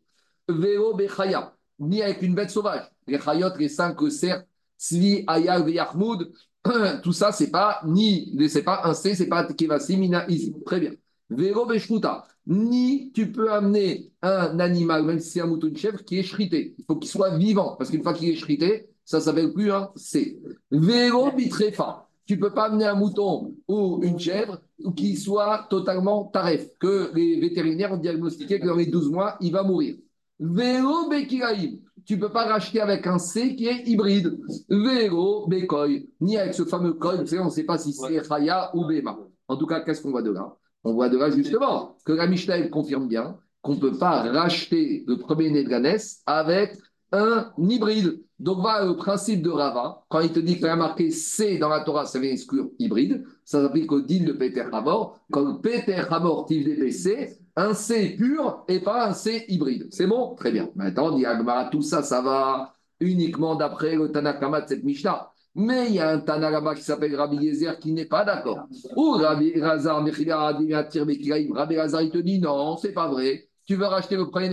Véo Bechaya, ni avec une bête sauvage. Les Chayot, les cinq cerfs, Svi, Ayal, Yahmoud, tout ça, c'est pas ni, c'est pas un C, c'est pas Kevasi, Mina, Izi. Très bien. Véo Bechruta, ni tu peux amener un animal, même si c'est un mouton de chèvre, qui est chrité. Il faut qu'il soit vivant, parce qu'une fois qu'il est chrité, ça s'appelle plus un C. Vélo Bitrefa, tu peux pas amener un mouton ou une chèvre qui soit totalement taref, que les vétérinaires ont diagnostiqué que dans les 12 mois, il va mourir. Vélo Bekiraïm. Tu ne peux pas racheter avec un C qui est hybride. Vélo Bekoy. Ni avec ce fameux koi, on ne sait pas si c'est Raya ou Bema. En tout cas, qu'est-ce qu'on voit de là? On voit de là justement que la Mishnah confirme bien qu'on ne peut pas racheter le premier né de la avec un hybride. Donc, voilà le principe de Rava, quand il te dit qu'il y a marqué C dans la Torah, ça vient exclure hybride, ça s'applique au din de Peter Hamor. Quand Peter Hamor tive DBC, un C pur et pas un C hybride. C'est bon? Très bien. Maintenant, on dit Agmara, tout ça, ça va uniquement d'après le Tanakama de cette Mishnah. Mais il y a un Tanakama qui s'appelle Rabbi Yezer qui n'est pas d'accord. Ou Rabbi Razar, Rabbi Razar, il te dit non, c'est pas vrai. Tu veux racheter le premier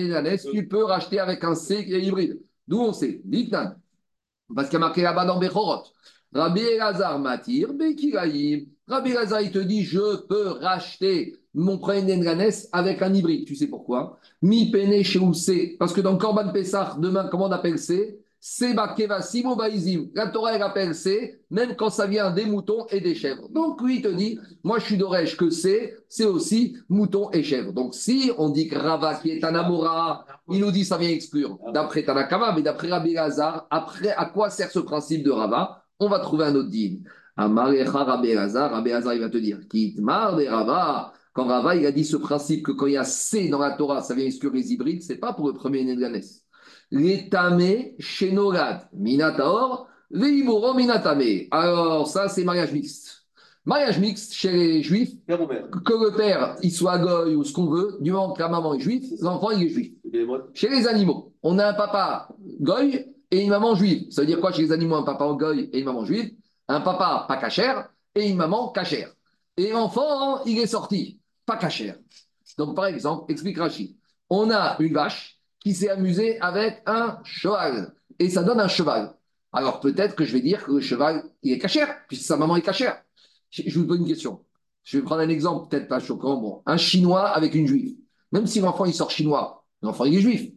tu peux racheter avec un C qui est hybride. D'où on sait Dites-nous. Parce qu'il y a marqué là-bas dans Bechorot. Rabbi Elazar Matir, Bekiraïm. Rabbi Elazar, il te dit je peux racheter mon premier avec un hybride. Tu sais pourquoi? Mi pene chez C. Parce que dans Korban Pessah, demain, comment on appelle C Seba Simo Baizim. La Torah, elle appelle C, même quand ça vient des moutons et des chèvres. Donc, lui, il te dit, moi, je suis d'Oresh que C, c'est aussi moutons et chèvres. Donc, si on dit que Rava, qui est un Amora, il nous dit ça vient exclure, d'après Tanakama, mais d'après Rabbi Lazar, après, à quoi sert ce principe de Rava? On va trouver un autre digne. Amarecha Rabbi Lazar, Rabbi Lazar, il va te dire, Kitmar de Rava. Quand Rava, il a dit ce principe que quand il y a C dans la Torah, ça vient exclure les hybrides, c'est pas pour le premier né de la L'étamé shenogad minataor, veiboro minatame. Alors, ça, c'est mariage mixte. Mariage mixte chez les juifs, que le père, il soit goy ou ce qu'on veut, du moment que la maman est juive, l'enfant, il est juif. Chez les animaux, on a un papa goy et une maman juive. Ça veut dire quoi chez les animaux, un papa goy et une maman juive? Un papa pas cachère et une maman cachère. Et l'enfant, il est sorti, pas cachère. Donc, par exemple, explique Rachid, on a une vache qui s'est amusé avec un cheval. Et ça donne un cheval. Alors peut-être que je vais dire que le cheval, il est cachère, puisque sa maman est cachère. Je vous pose une question. Je vais prendre un exemple, peut-être pas choquant. Bon, un chinois avec une juive. Même si l'enfant il sort chinois, l'enfant il est juif.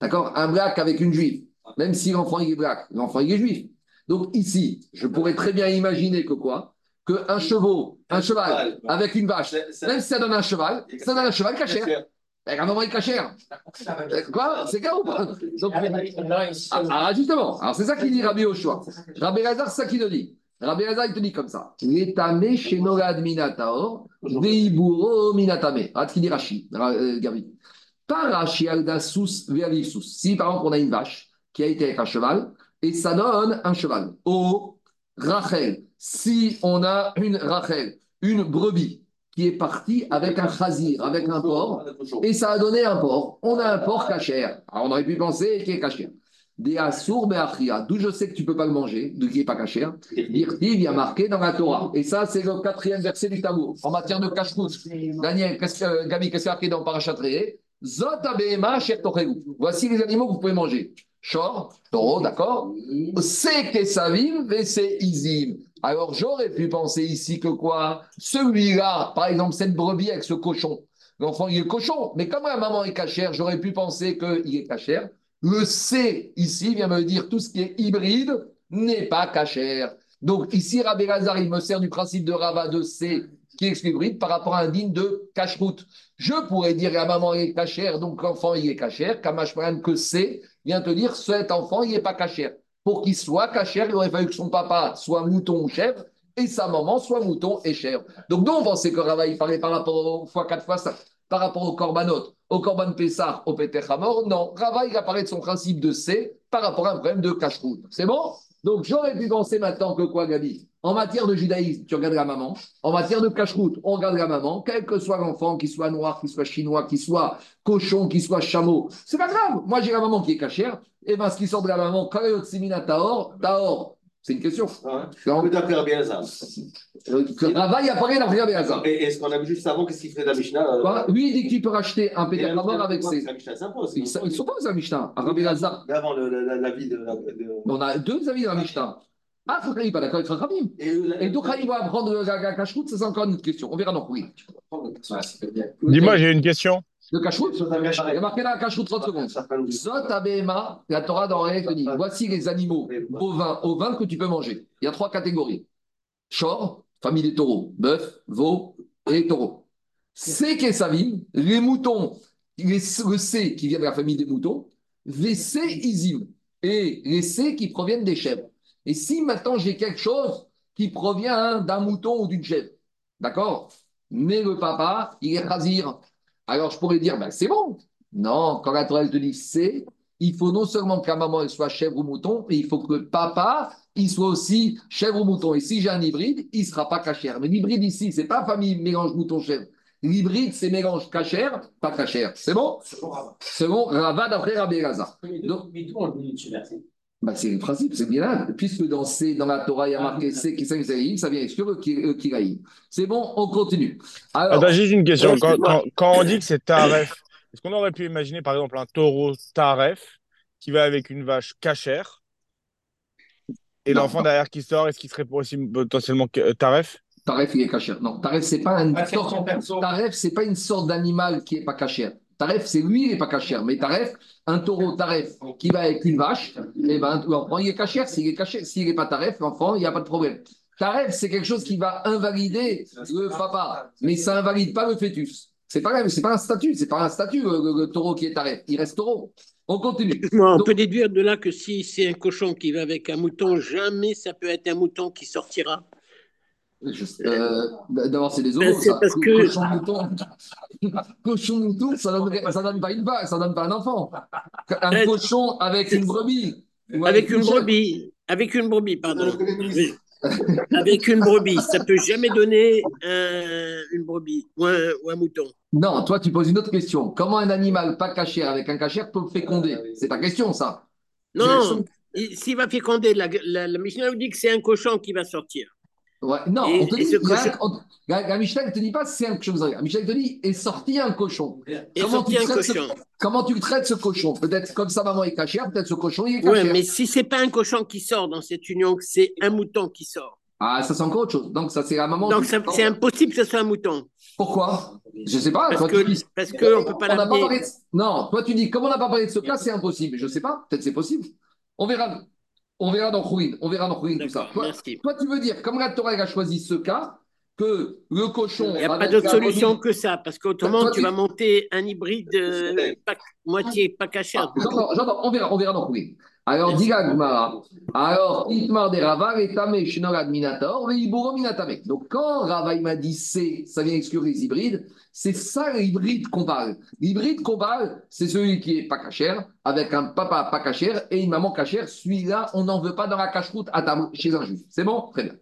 D'accord? Un black avec une juive. Même si l'enfant il est black, l'enfant il est juif. Donc ici, je pourrais très bien imaginer que quoi? Qu'un chevaux, un cheval avec une vache, même si ça donne un cheval, ça donne un cheval cachère. Avec un moment, il cachère. Quoi? C'est quoi ou pas Donc, ah, ah, justement, alors c'est ça qu'il dit Rabbi Oshua. Rabbi Lazar, c'est ça qu'il te dit. Rabbi Lazar, il te dit comme ça. L'étame chez Norad Minataor, Veiburo Minatame. Regarde ce qu'il dit Rashi, euh, Gabi. Pas Rashi Aldasous Veavivsous. Si par exemple, on a une vache qui a été avec un cheval, et ça donne un cheval. Au Rachel. Si on a une Rachel, une brebis, qui est parti avec un chazir, avec un porc, et ça a donné un porc. On a un porc cachère. Alors on aurait pu penser qu'il est cachère. Des assour D'où je sais que tu ne peux pas le manger, de qui n'est pas cachère. il y a marqué dans la Torah. Et ça, c'est le quatrième verset du tableau. En matière de cache Daniel, qu'est-ce que, Gabi, qu'est-ce qu'il y a marqué dans Voici les animaux que vous pouvez manger. Chor, taureau, d'accord? C'est Kesavim, c'est Izim. Alors j'aurais pu penser ici que quoi? Celui-là, par exemple, cette brebis avec ce cochon. L'enfant, il est cochon, mais comme la maman est cachère, j'aurais pu penser qu'il est cachère. Le C, ici, vient me dire tout ce qui est hybride n'est pas cachère. Donc ici, Rabbi Lazar, il me sert du principe de Rava de C qui est hybride par rapport à un digne de cache-route. Je pourrais dire la maman est cachère, donc l'enfant il est cachère. Kamashman que C vient te dire cet enfant il n'est pas cachère. Pour qu'il soit cachère, il aurait fallu que son papa soit mouton ou chèvre et sa maman soit mouton et chèvre. Donc, nous, on pensait que Rava, il parlait par rapport au fois 4 fois 5, par rapport au Korbanot, au Korban Pessah, au Hamor. Non, Rava, il apparaît de son principe de C par rapport à un problème de cache C'est bon? Donc, j'aurais pu penser maintenant que quoi, Gabi? En matière de judaïsme, tu regardes la maman. En matière de cache on regarde la maman. Quel que soit l'enfant, qu'il soit noir, qu'il soit chinois, qu'il soit cochon, qu'il soit chameau, c'est pas grave. Moi, j'ai la maman qui est cachère. Et bien, ce qui sort de la maman, Taor, Taor, c'est une question. Ah ouais. D'après Rabbi Hazar. Rava, il apparaît d'après Rabbi Hazar. Et, et ce qu'on a vu juste avant, qu'est-ce qu'il fait de la Mishnah euh... Quoi? Lui, il dit qu'il peut racheter un Péter Hamor avec ses. La Mishnah s'impose. Ils ne sont pas aux Mishnah. Rabbi Hazar. Avant l'avis de, On a deux avis dans la Mishnah. Ah, il faut qu'il n'est pas d'accord avec Rabbi. Et, donc, il va prendre la cache-route, ça c'est encore une autre question. On verra dans oui. Dis-moi, j'ai une question. Le cachout, il y a marqué là cachout 30 secondes. Zot abema, la Torah dans te dit voici les animaux bovins, ovins que tu peux manger. Il y a trois catégories Chor, famille des taureaux, bœuf, veau et taureau. C savine, les moutons, les, le C qui vient de la famille des moutons, VC isim, et les C qui proviennent des chèvres. Et si maintenant j'ai quelque chose qui provient d'un mouton ou d'une chèvre, d'accord? Mais le papa, il est khazir. Alors je pourrais dire, ben, c'est bon. Non, quand la Torah te dit c'est, il faut non seulement que la maman soit chèvre ou mouton, mais il faut que le papa il soit aussi chèvre ou mouton. Et si j'ai un hybride, il ne sera pas cachère. Mais l'hybride ici, ce n'est pas famille mélange mouton-chèvre. L'hybride, c'est mélange cachère, pas cachère. C'est bon? C'est bon, Rava d'après Rabbi Gaza. Donc, bah, c'est le principe, c'est bien là. Puisque dans, dans la Torah, il y a marqué c'est qui ça vient exclure Kiraïm. C'est bon, on continue. Alors, Attends, juste une question. Quand, quand, on dit que c'est Taref, est-ce qu'on aurait pu imaginer par exemple un taureau Taref qui va avec une vache cachère et l'enfant derrière qui sort, est-ce qu'il serait aussi potentiellement euh, Taref? Taref, il est cachère. Non, Taref, c'est pas, Taref, c'est pas une sorte d'animal qui est pas cachère. Taref, c'est lui, il n'est pas cachère. Mais Taref, un taureau Taref qui va avec une vache, eh ben, l'enfant, il est cachère. S'il est s'il n'est pas Taref, l'enfant, il n'y a pas de problème. Taref, c'est quelque chose qui va invalider le papa, mais ça invalide pas le fœtus. C'est pas, c'est pas un statut, c'est pas un statut, le, taureau qui est Taref. Il reste taureau. On continue. on peut déduire de là que si c'est un cochon qui va avec un mouton, jamais ça peut être un mouton qui sortira. Euh, D'abord, c'est des ben. C'est parce que. Cochon mouton, cochon mouton ça donne, ça donne pas une vache, ça donne pas un enfant. Un ben, cochon avec une brebis. Avec une brebis. Avec une brebis, pardon. avec une brebis, ça peut jamais donner un, une brebis ou un, ou un, mouton. Non, toi, tu poses une autre question. Comment un animal pas caché avec un cachère peut féconder? C'est ta question, ça. Non, s'il va féconder, la, la, la Mishnah nous dit que c'est un cochon qui va sortir. Ouais, non, on te dit, la, Michel ne te dit pas c'est un chose. La Michel te dit est sorti un cochon. comment, tu un cochon. Ce, comment tu traites ce cochon? Peut-être comme sa maman est cachère, peut-être ce cochon il est cachère. Oui, mais si c'est pas un cochon qui sort dans cette union, c'est un mouton qui sort. Ah, ça c'est encore autre chose. Donc ça c'est la maman. Donc c'est impossible que ce soit un mouton. Pourquoi? Je ne sais pas. Parce qu'on ne peut pas l'amener. Non, toi tu dis comme on n'a pas parlé de ce cas, c'est impossible. Je ne sais pas. Peut-être c'est possible. On verra. On verra dans Khourin, on verra dans Khourin tout ça. Toi, tu veux dire, comme la Torah a choisi ce cas, que le cochon. Il n'y a pas d'autre solution que ça, parce qu'autrement, tu vas monter un hybride euh, moitié pas caché. Ah, j'entends, on verra, on verra dans Khourin. Alors, dit alors, Itmar de Rava, et Tame, Shinorad Minator, Veiburo Minatame. Donc, quand Rava m'a dit c'est, ça vient exclure les hybrides, c'est ça l'hybride qu'on parle. L'hybride qu'on parle, c'est celui qui est pas cachère, avec un papa pas cachère et une maman cachère. Celui-là, on n'en veut pas dans la cache-route chez un juif. C'est bon? Très bien.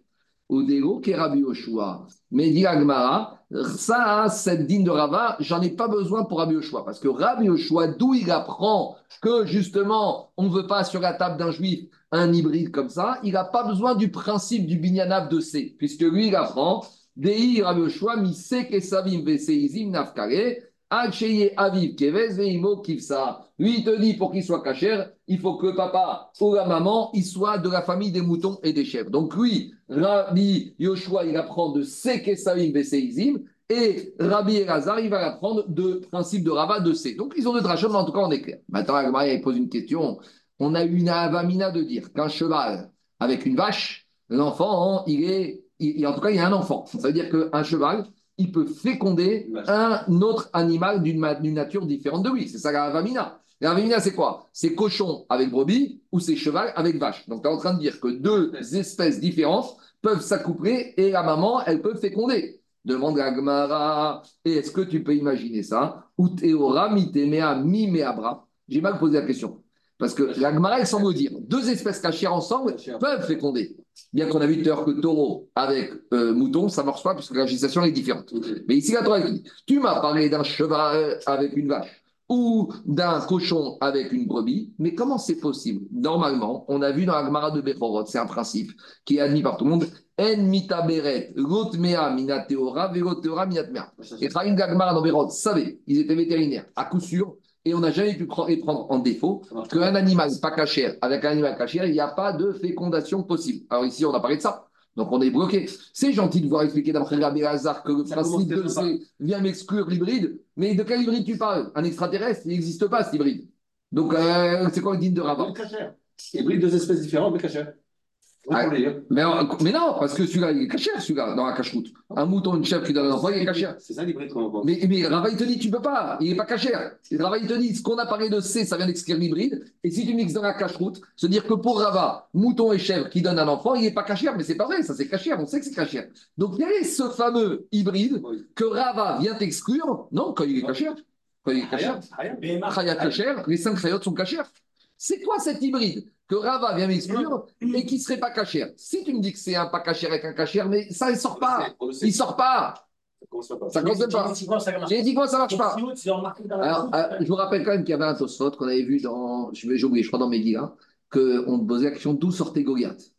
Odéo, Kerabi Oshua. Mais dit Agmara, Ça, cette digne de Rava, j'en ai pas besoin pour Rabbi Yoshua. Parce que Rabbi Yoshua, d'où il apprend que justement, on ne veut pas sur la table d'un juif un hybride comme ça, il n'a pas besoin du principe du binyanav de C. Puisque lui, il apprend Dei Rabbi Yoshua, mi se kesavim nafkare, aviv kevez veimo kivsa. Lui, il te dit pour qu'il soit cachère, il faut que papa ou la maman, il soit de la famille des moutons et des chèvres. Donc lui, Rabbi Yoshua, il apprend de se kesavim veseizim, et Rabbi Elazar, il va l'apprendre de principe de Rava de C. Donc ils ont deux drachot, mais en tout cas, on est clair. Maintenant, Agmara, il pose une question. On a une avamina de dire qu'un cheval avec une vache, l'enfant, il est en tout cas, il y a un enfant. Ça veut dire qu'un cheval, il peut féconder un autre animal d'une nature différente de lui. C'est ça la vamina. La vamina, c'est quoi? C'est cochon avec brebis ou c'est cheval avec vache. Donc, tu es en train de dire que deux espèces différentes peuvent s'accoupler et la maman, elle peut féconder. Demande à Gmara, et est-ce que tu peux imaginer ça? J'ai mal posé la question. Parce que la Gemara, elle semble dire deux espèces cachées ensemble peuvent féconder. Bien qu'on a vu tout à l'heure que taureau avec euh, mouton, ça ne marche pas puisque la législation est différente. Mais ici, la Torah dit Tu m'as parlé d'un cheval avec une vache ou d'un cochon avec une brebis, mais comment c'est possible? Normalement, on a vu dans la Gemara de Bechorot, c'est un principe qui est admis par tout le monde En mitaberet, lotmea minateora, veloteora minatmea. Et Chaim Gagmara dans Bechorot savait, ils étaient vétérinaires, à coup sûr, et on n'a jamais pu prendre en défaut qu'un animal pas cachère avec un animal cachère, il n'y a pas de fécondation possible. Alors ici, on a parlé de ça. Donc on est bloqué. C'est gentil de voir expliquer d'après Rabbi Hazard que le principe de C vient m'exclure l'hybride. Mais de quel hybride tu parles? Un extraterrestre, il n'existe pas cet hybride. Donc euh, c'est quoi le digne de Rabat? Hybride, deux espèces différentes, mais cachère. Ah, mais, mais, non, parce que celui-là, il est caché, celui-là, dans la cache-route. Un mouton, une chèvre qui donne un enfant, il est caché. C'est ça l'hybride qu'on voit. Mais, mais Rava, il te dit, tu peux pas, il n'est pas caché. Rava, il te dit, ce qu'on a parlé de C, ça vient d'exclure l'hybride. Et si tu mixes dans la cache-route, se dire que pour Rava, mouton et chèvre qui donnent un enfant, il n'est pas caché. Mais c'est pas vrai, ça c'est caché, on sait que c'est caché. Donc quel est ce fameux hybride que Rava vient exclure Non, quand il est caché. Quand il est caché. Les cinq chayotes sont cachés. C'est quoi cet hybride? Que Rava vient m'exclure et qui ne serait pas cachère. Si tu me dis que c'est un pas cachère avec un cachère, mais ça, il ne sort pas. Il ne sort pas. Ça ne commence pas. Génétiquement, ça ne marche pas. Alors, euh, je vous rappelle quand même qu'il y avait un Tosfot qu'on avait vu dans, j'ai oublié, je crois dans Megillah, qu'on posait la question d'où sortait Goliath.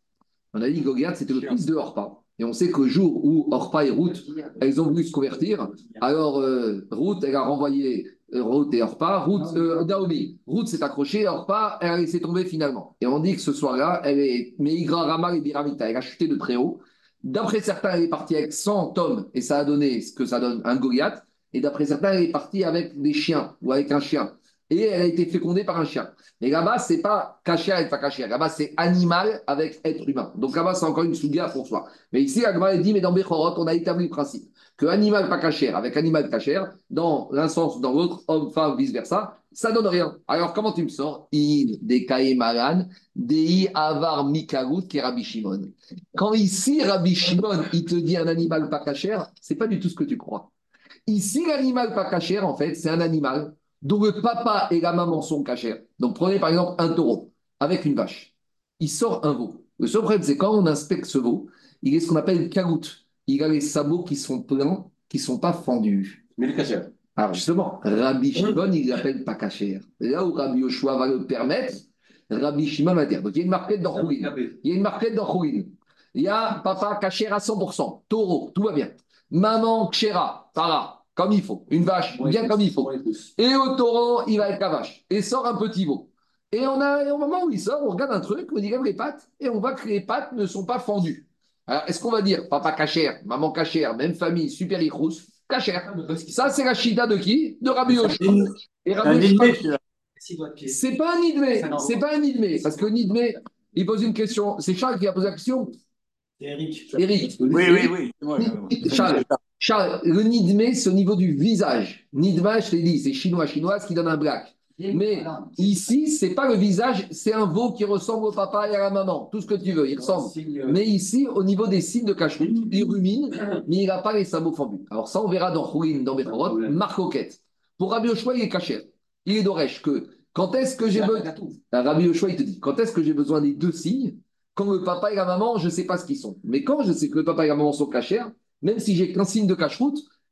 On a dit que Goliath, c'était le fils de Orpa. Et on sait qu'au jour où Orpa et Ruth, elles ont voulu se convertir, alors euh, Ruth, elle a renvoyé Ruth et Orpa, Ruth, euh, Naomi. Ruth s'est accrochée, Orpa, elle a laissé tomber finalement. Et on dit que ce soir-là, elle est Meigra Rama et Biramita, elle a chuté de très haut. D'après certains, elle est partie avec 100 hommes et ça a donné ce que ça donne un Goliath. Et d'après certains, elle est partie avec des chiens ou avec un chien. Et elle a été fécondée par un chien. Mais là-bas, c'est pas caché avec pas caché. Là-bas, c'est animal avec être humain. Donc là-bas, c'est encore une souga pour soi. Mais ici, Agma dit, mais dans Bechorot, on a établi le principe que animal pas cachère avec animal cachère, dans l'un sens ou dans l'autre, homme, femme, vice-versa, ça donne rien. Alors, comment tu me sors? Il, dei avar qui. Quand ici, Rabbi Shimon, il te dit un animal pas cachère, c'est pas du tout ce que tu crois. Ici, l'animal pas cachère, en fait, c'est un animal dont le papa et la maman sont cachères. Donc, prenez par exemple un taureau avec une vache. Il sort un veau. Le seul problème, c'est quand on inspecte ce veau, il est ce qu'on appelle karout il a les sabots qui sont pleins, qui ne sont pas fendus. Mais les cachères. Alors justement, Rabbi Shimon, il l'appelle pas cachère. Là où Rabbi Yoshua va le permettre, Rabbi Shimon va dire. Donc il y a une marquette dans Il y a une marquette dans Il y a papa cachère à 100%, taureau, tout va bien. Maman kshera, para, comme il faut. Une vache, bien comme il faut. Et au taureau, il va avec la vache. Et sort un petit veau. Et on a, au moment où il sort, on regarde un truc, on dit les pattes, et on voit que les pattes ne sont pas fendues. Alors, est-ce qu'on va dire papa cachère, maman cachère, même famille, super icrous, cachère Ça, c'est la chita de qui? De Rabbi Yoshua. Et Rabbi C'est pas un nidmé, c'est pas un nidmé, parce que nidmé, il pose une question. C'est Charles qui a posé la question C'est Eric. Eric. Oui, oui, oui. Charles, Charles, le nidmé, c'est au niveau du visage. Nidma, je t'ai dit, c'est chinois, chinoise qui donne un black. Mais ici, c'est pas le visage, c'est un veau qui ressemble au papa et à la maman. Tout ce que tu veux, il ressemble. Mais ici, au niveau des signes de cache il rumine, mais il n'a pas les sabots fendus. Alors ça, on verra dans Rouine, dans Bechorot, Marc Pour Rabbi Oshua, il est caché. Il est d'Oresh que quand est-ce que j'ai besoin. Rabbi Oshua, il te dit quand est-ce que j'ai besoin des deux signes? Quand le papa et la maman, je ne sais pas ce qu'ils sont. Mais quand je sais que le papa et la maman sont cachés, même si j'ai qu'un signe de cache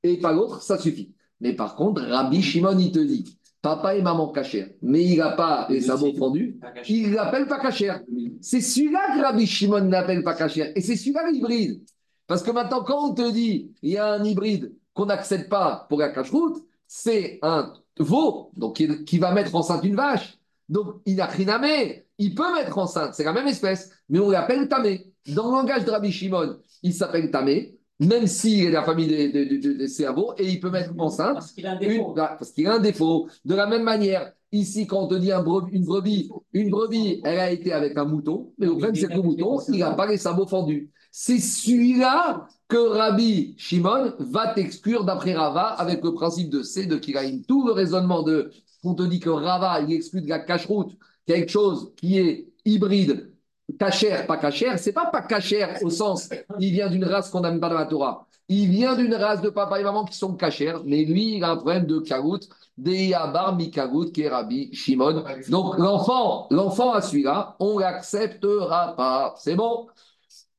et pas l'autre, ça suffit. Mais par contre, Rabbi Shimon, il te dit, papa et maman cachère, mais il n'a pas les sabots fendus, il l'appelle pas cachère. C'est celui-là que Rabbi Shimon n'appelle pas cachère. Et c'est celui-là l'hybride. Parce que maintenant, quand on te dit, il y a un hybride qu'on n'accepte pas pour la cache-route, c'est un veau, donc qui, qui va mettre enceinte une vache. Donc, il n'a mettre. Il peut mettre enceinte, c'est la même espèce, mais on l'appelle tamé. Dans le langage de Rabbi Shimon, il s'appelle tamé, même s'il est de la famille des de, de, de, cerveaux, et il peut mettre enceinte. Parce qu'il a un défaut. Une- parce qu'il a un défaut. De la même manière, ici, quand on te dit un une brebis, une brebis, elle a été avec un mouton, mais le problème, c'est que le mouton, il n'a pas les sabots fendus. C'est celui-là que Rabbi Shimon va t'exclure d'après Rava avec le principe de C, de Kiraïm. Tout le raisonnement de, on te dit que Rava, il exclut de la cache-route quelque chose qui est hybride, cachère, pas cachère, c'est pas pas cachère au sens, il vient d'une race qu'on n'aime pas dans la Torah. Il vient d'une race de papa et maman qui sont cachères, mais lui, il a un problème de kagout, Deyabar Mikagout, qui est Rabbi Shimon. Donc l'enfant, l'enfant à celui-là, on l'acceptera pas. C'est bon?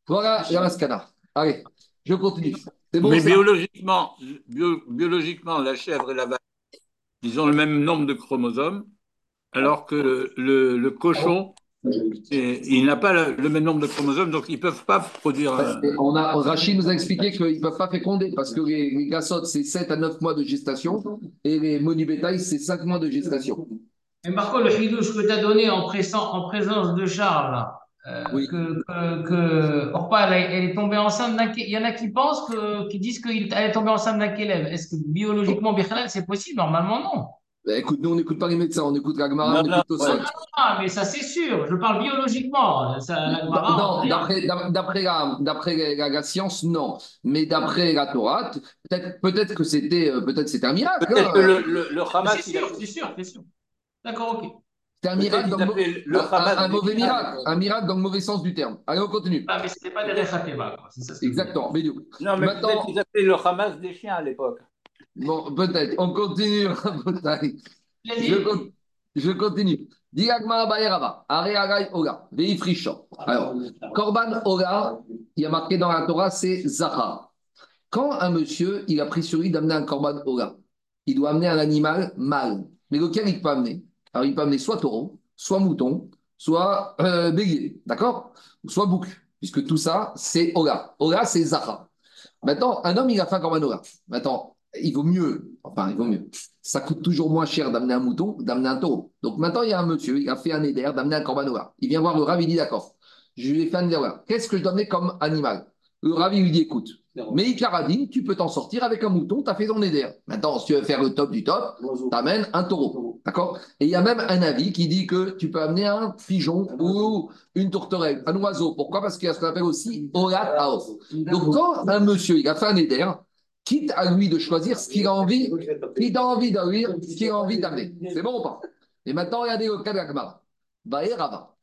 Voilà. Allez, je continue. Bon Mais biologiquement, bio- biologiquement, la chèvre et la vache, ils ont le même nombre de chromosomes, alors que le, le- le cochon, et- il n'a pas le, le même nombre de chromosomes, donc ils ne peuvent pas produire. On a, Rachid nous a expliqué qu'ils ne peuvent pas féconder parce que les, les gassottes, c'est 7 à 9 mois de gestation et les monubétails, c'est 5 mois de gestation. Et Marco, le chidouche que tu as donné en, présence- en présence de Charles, euh, Oui. que, que, que Orpa, elle, elle est tombée enceinte d'un. Il y en a qui pensent, que, qui disent qu'elle est tombée enceinte d'un Kelev. Est-ce que biologiquement, c'est possible? Normalement, non. Bah, écoute, nous, on n'écoute pas les médecins, on écoute la Gemara, on Non, écoute Tosfot. Ah, mais ça, c'est sûr. Je parle biologiquement. Ça, la Gemara, Non, d'après, la, d'après la, la science, non. Mais d'après la Torah, peut-être, que c'était, euh, peut-être c'était un miracle. Peut-être hein. que le, le, le Hamas, C'est sûr, c'est sûr, c'est sûr. D'accord, ok. C'était un miracle, dans le, un- Hamas un- un des mauvais miracle, un miracle dans le mauvais sens du terme. Allez, on continue. Ah, mais c'était pas des Rechateva. C'est ce. Exactement. Mais du coup, Non, mais Maintenant- peut-être qu'ils appelaient le Hamas des chiens à l'époque. Bon, peut-être. On continue. Je, je continue. Alors, Korban Ola, il y a marqué dans la Torah, c'est Zahar. Quand un monsieur, il a pris sur lui d'amener un Korban Ola, il doit amener un animal mâle. Mais lequel il peut amener? Alors, il peut amener soit taureau, soit mouton, soit euh, bélier, d'accord? Soit bouc, puisque tout ça, c'est Ola. Ola, c'est Zahar. Maintenant, un homme, il a fait un Korban Ola. Maintenant, il vaut mieux, enfin, il vaut mieux. Ça coûte toujours moins cher d'amener un mouton que d'amener un taureau. Donc maintenant, il y a un monsieur, il a fait un éder d'amener un corbanoa. Il vient voir le ravi, il dit d'accord. Je lui ai fait un éder. Qu'est-ce que je dois amener comme animal? Le ravi lui dit écoute, mais Icaradine, tu peux t'en sortir avec un mouton, tu as fait ton éder. Maintenant, si tu veux faire le top du top, tu amènes un taureau. D'accord? Et il y a même un avis qui dit que tu peux amener un pigeon ou une tourterelle, un oiseau. Pourquoi? Parce qu'il y a ce qu'on appelle aussi Haos. Donc quand un monsieur, il a fait un éder, quitte à lui de choisir ce qu'il a envie il a envie d'amener ce qu'il a envie d'amener. C'est bon ou pas? Et maintenant, regardez le cas de la Gemara.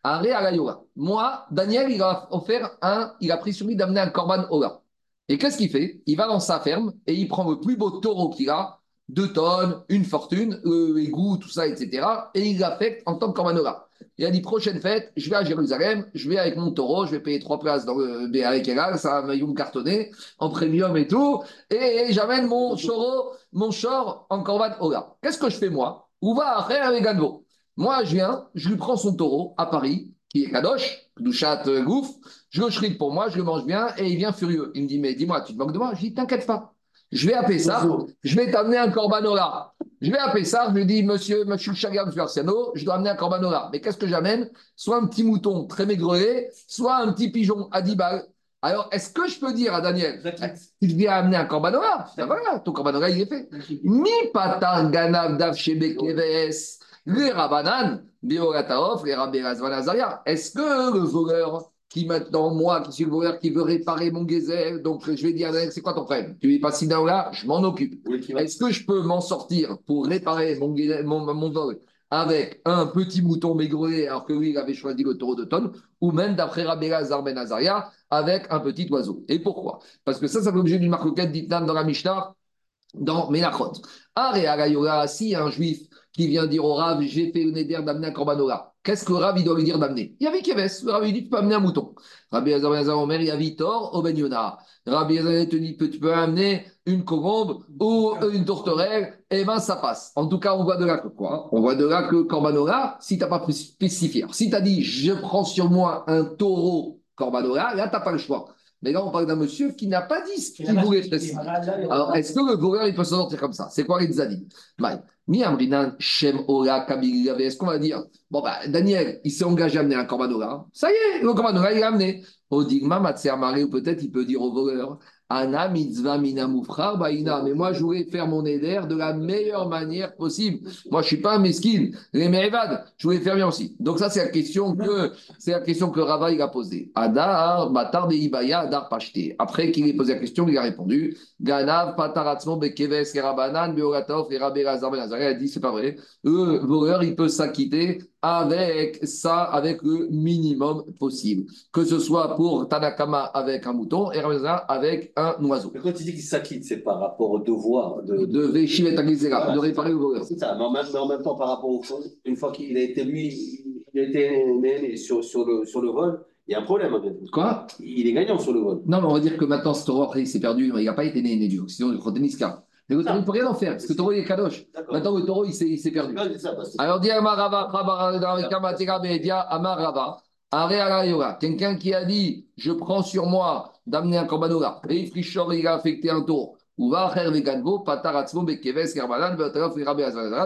Alayola. Moi, Daniel, il a offert un, il a pris sur lui d'amener un Korban Ola. Et qu'est-ce qu'il fait? Il va dans sa ferme et il prend le plus beau taureau qu'il a, deux tonnes, une fortune, euh, égout, tout ça, etc. Et il l'affecte en tant que Korban Ola. Il a dit prochaine fête, je vais à Jérusalem, je vais avec mon taureau, je vais payer trois places dans le avec ça va me cartonner en premium et tout, et, j'amène mon choro, mon chor en Korban Ola. Qu'est-ce que je fais moi? Où va après avec Ganvo Moi, je viens, je lui prends son taureau à Paris, qui est Kadosh, Douchat euh, Gouf, je le pour moi, je le mange bien, et il vient furieux. Il me dit, mais dis-moi, tu te moques de moi? Je dis, t'inquiète pas. Je vais à Pessah, je vais t'amener un Corbanola. Je vais à Pessah, je lui dis, monsieur, monsieur Chagam, monsieur Arsiano, je dois amener un Corbanola. Mais qu'est-ce que j'amène? Soit un petit mouton très maigrelet, soit un petit pigeon à 10 balles. Alors, est-ce que je peux dire à Daniel, il vient amener un Corbanola Ben voilà, ton Corbanola, il est fait. Mi patar ganav dav les rabanan, biorataof, les. Est-ce que le voleur qui maintenant, moi, qui suis le voleur, qui veut réparer mon gazelle, donc je vais dire, c'est quoi ton problème? Tu es pas si là, je m'en occupe. Est-ce que je peux m'en sortir pour réparer mon, gazelle- mon, mon vol avec un petit mouton maigrelet, alors que lui, il avait choisi le taureau de tonne, ou même d'après Rabbi Lazar Ben Azaria, avec un petit oiseau? Et pourquoi? Parce que ça, ça fait l'objet d'une marquette d'Itnan dans la Mishnah, dans Menachot. Are Agayola, si un juif qui vient dire au Rav, j'ai fait le neder d'amener un Korbanola. Qu'est-ce que le Rav, il doit lui dire d'amener? Il y avait Keves. Le Rav, il dit, tu peux amener un mouton. Rabbi Azar il y a Vitor, au Ben Yonah. Rabbi Azar te dit, tu peux amener une colombe ou une tourterelle, et ben ça passe. En tout cas, on voit de là que quoi On voit de là que Korbanola, si tu n'as pas spécifié. Alors, si tu as dit, je prends sur moi un taureau Korbanola, là, tu n'as pas le choix. Mais là, on parle d'un monsieur qui n'a pas dit ce qu'il voulait préciser. Alors, est-ce que le voleur, il peut se sortir comme ça? C'est quoi les Amrinan, Shem, Kabili, Est-ce qu'on va dire Bon, bah, Daniel, il s'est engagé à amener un Korbanola. Ça y est, le Korbanola, il l'a amené. Odigma, Matser, ou peut-être il peut dire au voleur Ana mitzvah mina baina. Mais moi, je voulais faire mon éder de la meilleure manière possible. Moi, je suis pas un mesquine. Les me'evad, je voulais faire bien aussi. Donc ça, c'est la question que que Rava il a posée. Adar batar de ibaya adar pashte. Après qu'il ait posé la question, il a répondu Ganav pataratzmo bekeves rabanan beoratov rabbe ben Il a dit c'est pas vrai. Le voleur, il peut s'acquitter avec ça, avec le minimum possible. Que ce soit pour Tanakama avec un mouton et Ramazan avec un oiseau. Mais quand tu dis qu'il s'acquitte, c'est par rapport au devoir de, de, de, de réparer le voleur. C'est ça, mais en, même, mais en, même, temps, par rapport au fond, une fois qu'il a été lui, il a été né sur, sur, le, sur le vol, il y a un problème. Quoi? Il est gagnant sur le vol. Non, mais on va dire que maintenant, après, il s'est perdu, il n'a pas été né, né du sinon il croit Niska. Mais le taureau, il ne peut rien en faire, parce que le taureau, il est kadosh. Maintenant, le taureau, il s'est perdu. Alors, dit Amarava, quelqu'un qui a dit Je prends sur moi d'amener un corbanola, et il il a affecté un taureau.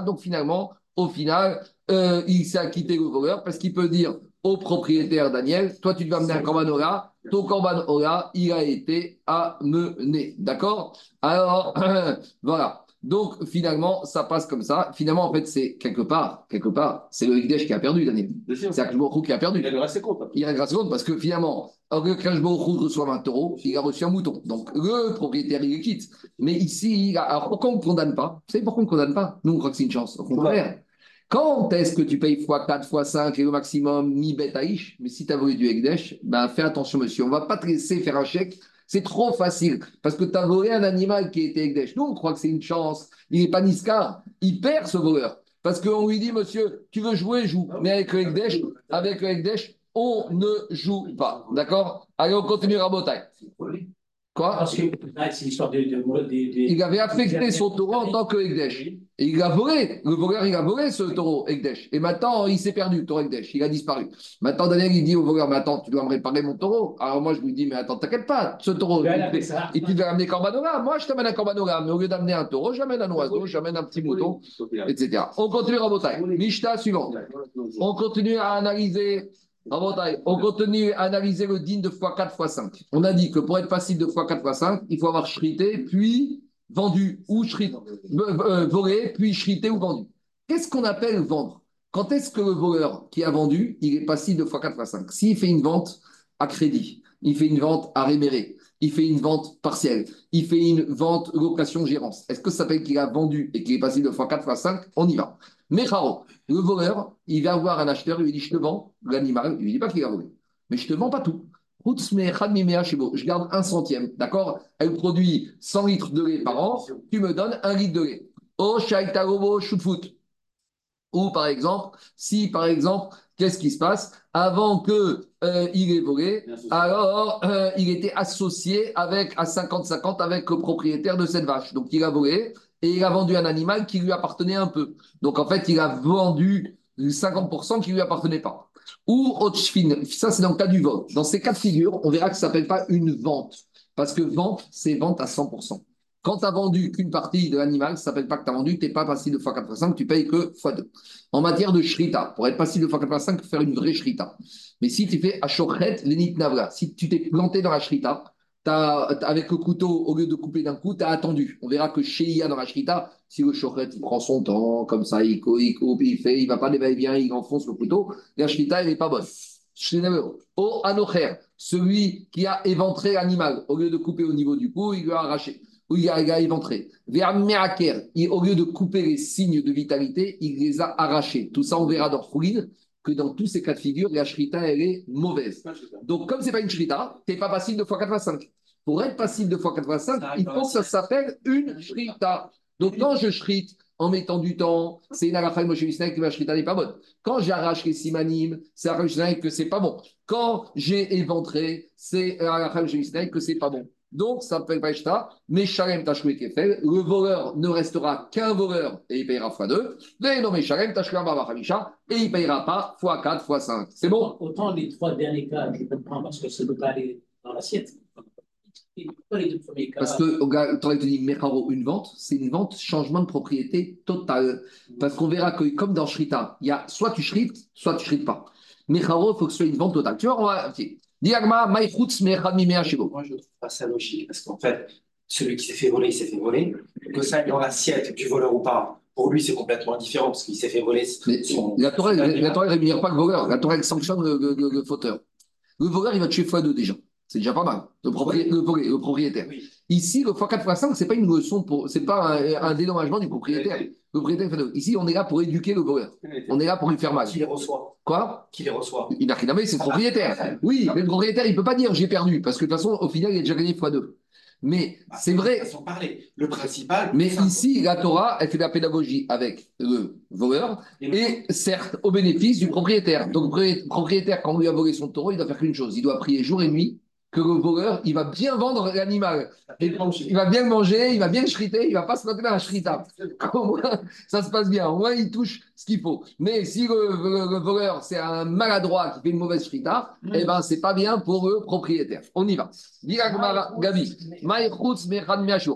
Donc finalement, au final, euh, il s'est acquitté le voleur parce qu'il peut dire au propriétaire Daniel, toi tu vas amener un corbanola, ton corbanola, il a été amené. D'accord? Alors, voilà. Donc finalement, ça passe comme ça. Finalement, en fait, c'est quelque part, quelque part, c'est le Higdesh qui a perdu, Daniel. C'est Akashborou qui a perdu. Il a ses compte. Il a ses compte parce que finalement, Akashborou reçoit un taureau, il a reçu un mouton. Donc le propriétaire, il le quitte. Mais ici, il a... alors pourquoi on ne condamne pas? Vous savez pourquoi on ne condamne pas? Nous, on croit que c'est une chance. Au contraire. Quand est-ce que tu payes x4, x5 et au maximum mi betaïch Mais si tu as voulu du Hekdesh, ben fais attention, monsieur. On ne va pas te laisser faire un chèque. C'est trop facile parce que tu as volé un animal qui était Hekdesh. Nous, on croit que c'est une chance. Il n'est pas Niskar. Il perd ce voleur. Parce qu'on lui dit, monsieur, tu veux jouer, joue. Mais avec le Hekdesh, avec le on ne joue pas. D'accord? Allez, on continue à Quoi Parce que c'est l'histoire de, Il avait affecté son taureau en tant que. Et il a volé. Le voleur, il a volé ce taureau Ekdesh. Et maintenant, il s'est perdu, le taureau Ekdesh. Il a disparu. Maintenant, Daniel, il dit au voleur Mais attends, tu dois me réparer mon taureau. Alors moi, je lui dis Mais attends, t'inquiète pas, ce taureau. Et tu dois amener Corbanola. Moi, je t'amène un Corbanola. Mais au lieu d'amener un taureau, j'amène un oiseau, j'amène un petit mouton, etc. On continue à Botaï. Mishta suivant. On continue à analyser on continue à analyser le din de x4, x5. On a dit que pour être facile de x4, x5, il faut avoir shrité, puis vendu, ou shrité, euh, euh, volé, puis shrité ou vendu. Qu'est-ce qu'on appelle vendre? Quand est-ce que le voleur qui a vendu, il est passif de x4, x5 S'il fait une vente à crédit, il fait une vente à réméré, il fait une vente partielle, il fait une vente location-gérance, est-ce que ça s'appelle qu'il a vendu et qu'il est passif de x4, x5 On y va. Mais le voleur, il va voir un acheteur, il lui dit Je te vends l'animal. Il lui dit pas qu'il a volé. Mais je te vends pas tout. Je garde un centième. D'accord? Elle produit 100 litres de lait par an. Tu me donnes un litre de lait. Oh, shoot foot. Ou par exemple, si par exemple, qu'est-ce qui se passe? Avant qu'il euh, ait volé, alors euh, il était associé avec à 50-50 avec le propriétaire de cette vache. Donc il a volé et il a vendu un animal qui lui appartenait un peu. Donc en fait, il a vendu 50% qui lui appartenait pas. Ou Otchfin, ça c'est dans le cas du vol. Dans ces cas de figure, on verra que ça s'appelle pas une vente. Parce que vente, c'est vente à 100%. Quand tu as vendu qu'une partie de l'animal, ça ne s'appelle pas que tu as vendu, tu n'es pas passé de x4 tu payes que x2. En matière de shrita, pour être passé de x4 il faut faire une vraie shrita. Mais si tu fais ashochet, lenit navra, si tu t'es planté dans la shrita, avec le couteau, au lieu de couper d'un coup, tu as attendu. On verra que chez IA dans la Shrita, si le chochet prend son temps, comme ça, il coupe, il fait, il va pas dévaler bien, il enfonce le couteau, la Shrita, elle n'est pas bonne. Au Anocher, celui qui a éventré l'animal, au lieu de couper au niveau du cou, il lui a arraché, il a, éventré. Vers Meaker, au lieu de couper les signes de vitalité, il les a arrachés. Tout ça, on verra dans Khouline que dans tous ces cas de figure, la shrita, elle est mauvaise. Donc, comme ce n'est pas une shrita, tu n'es pas passif de x85. Pour être passif de x85, il faut que ça s'appelle une shrita. Donc, quand je shrite, en mettant du temps, c'est une halakha de Moshe Mishnah que ma shrita n'est pas bonne. Quand j'arrache les simanim, c'est Mishnah que c'est pas bon. Quand j'ai éventré, c'est halakha de Moshe que c'est pas bon. Donc, ça s'appelle Vaishta, mais Shalem Tachou et Kefel, le voleur ne restera qu'un voleur et il payera x2. Mais non, mais Shalem Tachou et il ne payera pas x4, x5. C'est bon? Autant les trois derniers cas, je comprends, parce que ça ne peut pas aller dans l'assiette. Pas les deux premiers cas. Parce que tu aurais dit Mecharo, une vente, c'est une vente changement de propriété total. Parce qu'on verra que, comme dans Shrita, il y a soit tu shrites, soit tu shrites pas. Mecharo, il faut que ce soit une vente totale. Tu vois, on va. Diagma, Maïchutz, Shibo. Moi, je ne trouve pas ça logique, parce qu'en fait, celui qui s'est fait voler, il s'est fait voler. Que ça aille dans l'assiette du voleur ou pas, pour lui, c'est complètement différent, parce qu'il s'est fait voler. Son- la Torah, ne rémunère pas le voleur. La Torah, elle sanctionne le, le- le- le fauteur. Le voleur, il va tuer x2 déjà. C'est déjà pas mal. Le propriétaire. Oui. Ici, le x4, x5, ce n'est pas une leçon, pour, c'est pas un, un dédommagement du propriétaire. Le propriétaire. Ici, on est là pour éduquer le voleur. On est là pour lui faire mal. Qui les reçoit Quoi? Qui les reçoit Il n'a rien à c'est le propriétaire. Oui, mais le propriétaire, il ne peut pas dire j'ai perdu, parce que de toute façon, au final, il a déjà gagné x2. Mais Bah, c'est vrai, parler. Le principal. mais ici, la Torah, elle fait de la pédagogie avec le voleur Et le- et certes au bénéfice du propriétaire. Donc, le propriétaire, quand on lui a volé son taureau, il doit faire qu'une chose il doit prier jour et nuit que le voleur, il va bien vendre l'animal. Il va bien le manger, il va bien le shriter, il ne va pas se mettre dans un shrita. Au moins, ça se passe bien. Au moins, il touche ce qu'il faut. Mais si le, le- le voleur, c'est un maladroit qui fait une mauvaise shrita, eh ben, c'est pas bien pour le propriétaire. On y va. Gabi.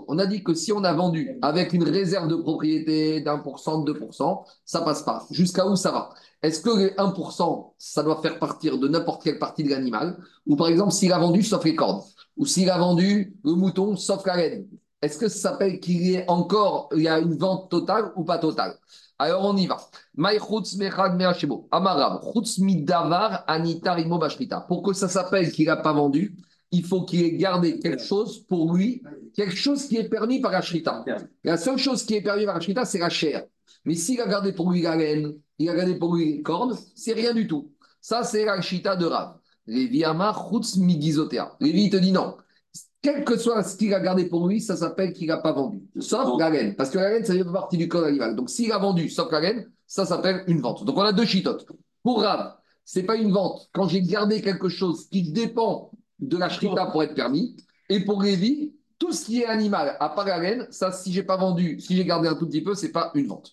On a dit que si on a vendu avec une réserve de propriété d'un pour cent, de 2%, ça passe pas. Jusqu'à où ça va? Est-ce que les 1%, ça doit faire partir de n'importe quelle partie de l'animal? Ou par exemple, s'il a vendu sauf les cornes Ou s'il a vendu le mouton sauf la laine Est-ce que ça s'appelle qu'il y ait encore il y a une vente totale ou pas totale? Alors on y va. Pour que ça s'appelle qu'il n'a pas vendu, il faut qu'il ait gardé quelque chose pour lui, quelque chose qui est permis par la shrita. La seule chose qui est permise par la shrita, c'est la chair. Mais s'il a gardé pour lui la laine, il a gardé pour lui les cornes, c'est rien du tout. Ça, c'est la shrita de Rav. Lévi Amar chutz migizotea. Lévi te dit non. Quel que soit ce qu'il a gardé pour lui, ça s'appelle qu'il n'a pas vendu. Sauf la laine. Parce que la laine, ça fait partie du corps animal. Donc s'il a vendu sauf la laine, ça s'appelle une vente. Donc on a deux chitotes. Pour Rav, c'est pas une vente. Quand j'ai gardé quelque chose qui dépend de la shrita pour être permis. Et pour Lévi, tout ce qui est animal, à part la laine, ça, si j'ai pas vendu, si j'ai gardé un tout petit peu, c'est pas une vente.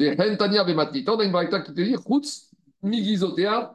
On a une braïta qui te dit Chutz, Migizotea,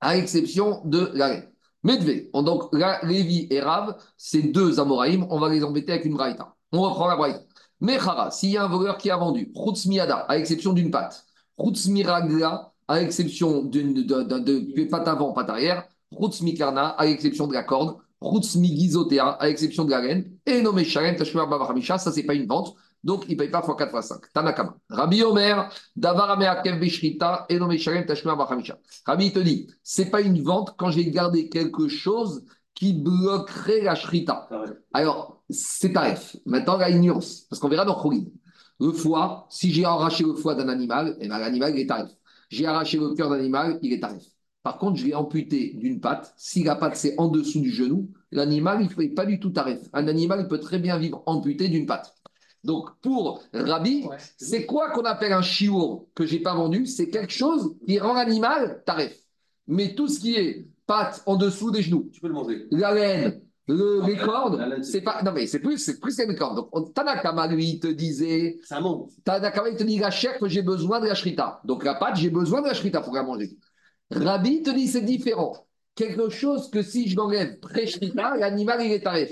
à l'exception de la laine. Medvé, on- donc Lévi et Rav, ces deux Amoraïm, on va les embêter avec une braïta. On reprend la braïta. Mechara, s'il y a un voleur qui a vendu, Chutz Miada, à l'exception d'une patte, Chutz Miragla, à l'exception d'une de, patte avant, patte arrière, Chutz Mikarna, à l'exception de la corde, Chutz Migizotea, à l'exception de la laine, et nommé Shalem Tashmar Bavachamisha, ça c'est pas une vente, donc il ne paye pas x4 x5. Tanakama. Rabbi Omer, Davar Ameakev Beshrita, et nommé Shalem Tashmar Bavachamisha. Rabbi il te dit, c'est pas une vente quand j'ai gardé quelque chose qui bloquerait la shrita. Alors, c'est tarif. Maintenant, la nuance, parce qu'on verra dans Khourin. Le foie, si j'ai arraché le foie d'un animal, eh ben, l'animal, il est tarif. J'ai arraché le cœur d'un animal, il est tarif. Par contre, je l'ai amputé d'une patte. Si la patte, c'est en dessous du genou, l'animal, il ne fait pas du tout tarif. Un animal, il peut très bien vivre amputé d'une patte. Donc, pour Rabbi, c'est quoi qu'on appelle un chiour que j'ai pas vendu? C'est quelque chose qui rend l'animal tarif. Mais tout ce qui est patte en dessous des genoux, Tu peux le manger. la laine, le- les La cordes, c'est pas. Non, mais c'est plus, c'est plus que les cordes. Donc, on- Tanakama, lui, il te disait. Ça monte. Tanakama, il te dit la chair que j'ai besoin de la shrita. Donc, la pâte, j'ai besoin de la shrita pour la manger. Rabbi te dit c'est différent. Quelque chose que si je l'enlève pré-shrita, l'animal, il est tarif.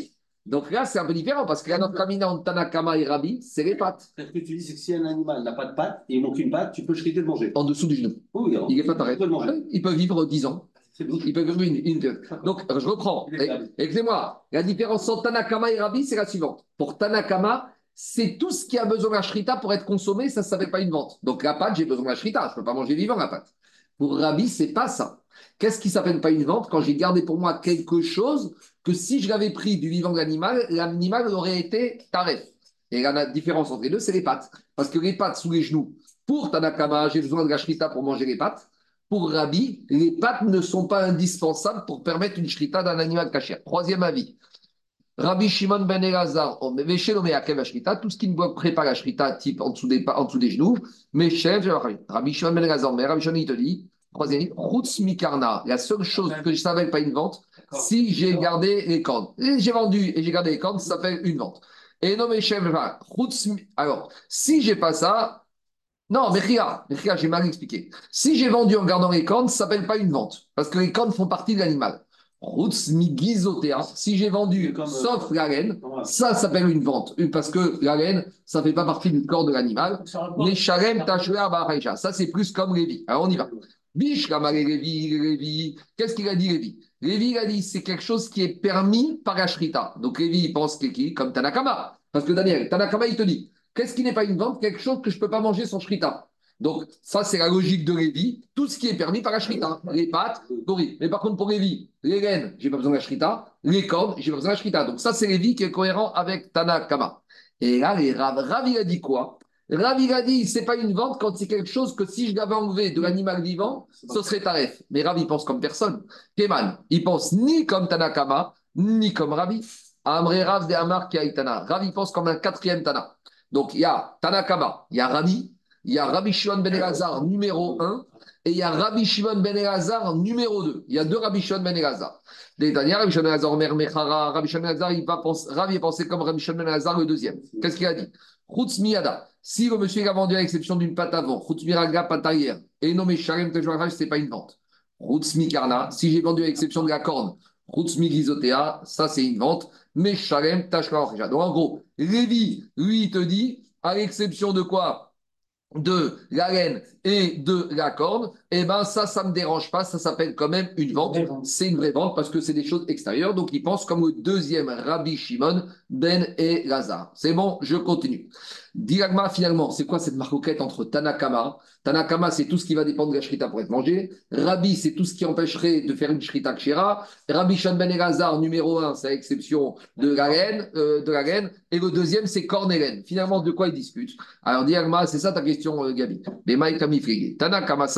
Donc là, c'est un peu différent parce que la notre camina entre Tanakama et Rabbi, c'est les pattes Ce que tu dis, c'est que si un animal n'a pas de patte et il manque une patte, tu peux shriter le manger. en dessous du genou. Oui, alors, Il n'est pas manger. Il peut vivre 10 ans. Il peut vivre une, une- Donc, je reprends. Est. Écoutez-moi, la différence entre Tanakama et Rabbi, c'est la suivante. Pour Tanakama, c'est tout ce qui a besoin de la shrita pour être consommé, ça ne s'appelle pas une vente. Donc la pâte, j'ai besoin de la shrita, je ne peux pas manger vivant la pâte. Pour Rabbi, c'est pas ça. Qu'est-ce qui s'appelle pas une vente Quand j'ai gardé pour moi quelque chose que si je l'avais pris du vivant de l'animal, l'animal aurait été taref. Et la différence entre les deux, c'est les pattes. Parce que les pattes sous les genoux, pour Tanakama, j'ai besoin de la shrita pour manger les pattes. Pour Rabbi, les pattes ne sont pas indispensables pour permettre une shrita d'un animal cachère. Troisième avis. Rabbi Shimon ben Elazar, oh, tout ce qui ne prépare la shrita, type en dessous des, en dessous des genoux, mais chef, Rabbi Shimon ben Elazar, mais Rabbi Shimon il te dit, troisième, Routz Mikarna, la seule chose que je savais pas une vente, si j'ai gardé les cordes. J'ai vendu et j'ai gardé les cordes, ça s'appelle une vente. Et non, mais chef, alors, si j'ai pas ça, non, mais regarde, j'ai mal expliqué. Si j'ai vendu en gardant les cornes, ça s'appelle pas une vente, parce que les cornes font partie de l'animal. Routz migizotea. Si j'ai vendu, sauf la laine, ça s'appelle une vente. Parce que la laine, ça ne fait pas partie du corps de l'animal. Les shalem Ça, c'est plus comme Lévi. Alors, on y va. Bish, Lévi, Lévi. Qu'est-ce qu'il a dit, Lévi Lévi, il a dit c'est quelque chose qui est permis par la Shrita. Donc, Lévi, il pense qu'il comme Tanakama. Parce que Daniel, Tanakama, il te dit qu'est-ce qui n'est pas une vente? Quelque chose que je ne peux pas manger sans Shrita. Donc, ça, c'est la logique de Lévi. Tout ce qui est permis par la shrita. Les pâtes, Mais par contre, pour Lévi, les laines, j'ai pas besoin de la shrita. Les cordes, j'ai pas besoin de la. Donc, ça, c'est Lévi qui est cohérent avec Tanakama. Et là, les Rav, il a dit quoi? Rav, il a dit, c'est pas une vente quand c'est quelque chose que si je l'avais enlevé de l'animal vivant, ce serait taref. Mais Rav, il pense comme personne. Kemal, il pense ni comme Tanakama, ni comme Ravi. Amré Rav de Amar Tana. Rav, il pense comme un quatrième Tana. Donc, il y a Tanakama, il y a Ravi, il y a Rabbi Shimon ben Elazar numéro 1 et il y a Rabbi Shimon ben Elazar numéro 2. Il y a deux Rabbi Shimon ben Elazar. Les derniers, Rabbi Shimon ben Elazar, Omer Mechara, Rabbi Shimon ben Elazar, il va penser, Rabbi est pensé comme Rabbi Shimon ben Elazar le deuxième. Qu'est-ce qu'il a dit? Chutz Miyada. Si le monsieur a vendu à l'exception d'une patte avant, Chutz Miraga, patte arrière, et nommé Shalem Tejouaraj, ce n'est pas une vente. Chutz Mikarna. Si j'ai vendu à l'exception de la corne, Chutz Migizotea, ça c'est une vente. Mais Shalem Tejouaraj. Donc en gros, Lévi, lui, il te dit, à l'exception de quoi? De la laine et de la corne, eh ben ça, ça ne me dérange pas, ça s'appelle quand même une vente. C'est une vraie vente parce que c'est des choses extérieures. Donc il pense comme le deuxième Rabbi Shimon, Ben et Lazare. C'est bon, je continue. Diagma, finalement, c'est quoi cette marcoquette entre Tanakama? Tanakama, c'est tout ce qui va dépendre de la shrita pour être mangé. Rabbi, c'est tout ce qui empêcherait de faire une shrita kshira. Rabbi Shon Ben Elazar, numéro un, c'est à exception de la laine. Euh, de la laine. Et le deuxième, c'est corne et laine. Finalement, de quoi ils discutent? Alors, Diagma, c'est ça ta question, euh, Gabi. Les Tanakama,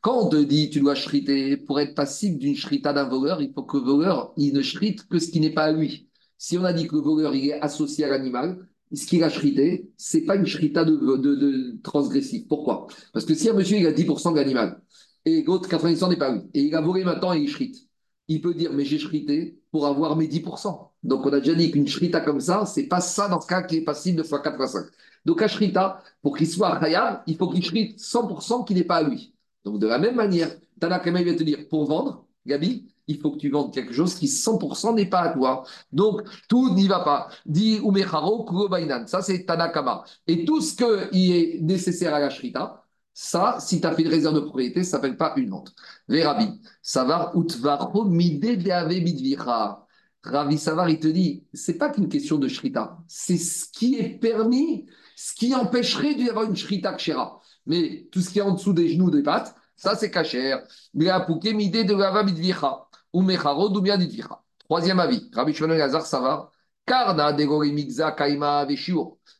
Quand on te dit tu dois shriter, pour être passible d'une shrita d'un voleur, il faut que le voleur, il ne shrite que ce qui n'est pas à lui. Si on a dit que le voleur il est associé à l'animal, ce qu'il a shrité, ce n'est pas une shrita de, de, transgressif. Pourquoi? Parce que si un monsieur il a 10% de l'animal et l'autre 90% n'est pas lui, et il a volé maintenant et il shrite, il peut dire mais j'ai shrité pour avoir mes 10%. Donc on a déjà dit qu'une shrita comme ça, c'est pas ça dans ce cas qui est passible de fois 4 fois 5. Donc un shrita, pour qu'il soit khayab, il faut qu'il shrite 100% qui n'est pas à lui. Donc de la même manière, Tanakama va te dire pour vendre, Gabi, il faut que tu vendes quelque chose qui 100% n'est pas à toi. Donc, tout n'y va pas. Dit Umecharo Kurobainan. Ça, c'est Tanakama. Et tout ce qui est nécessaire à la Shrita, ça, si tu as fait une réserve de propriété, ça ne s'appelle pas une vente. Les Rabbi, Savar Utvaro Mide Bidvira. Ravi Savar, il te dit, c'est pas qu'une question de Shrita, c'est ce qui est permis, ce qui empêcherait d'y avoir une Shrita Kshera. Mais tout ce qui est en dessous des genoux des pattes, ça c'est cachère. Mide de Bidvira. Troisième avis, Rabbi Shimon Lazar Savar, Karna de Kaima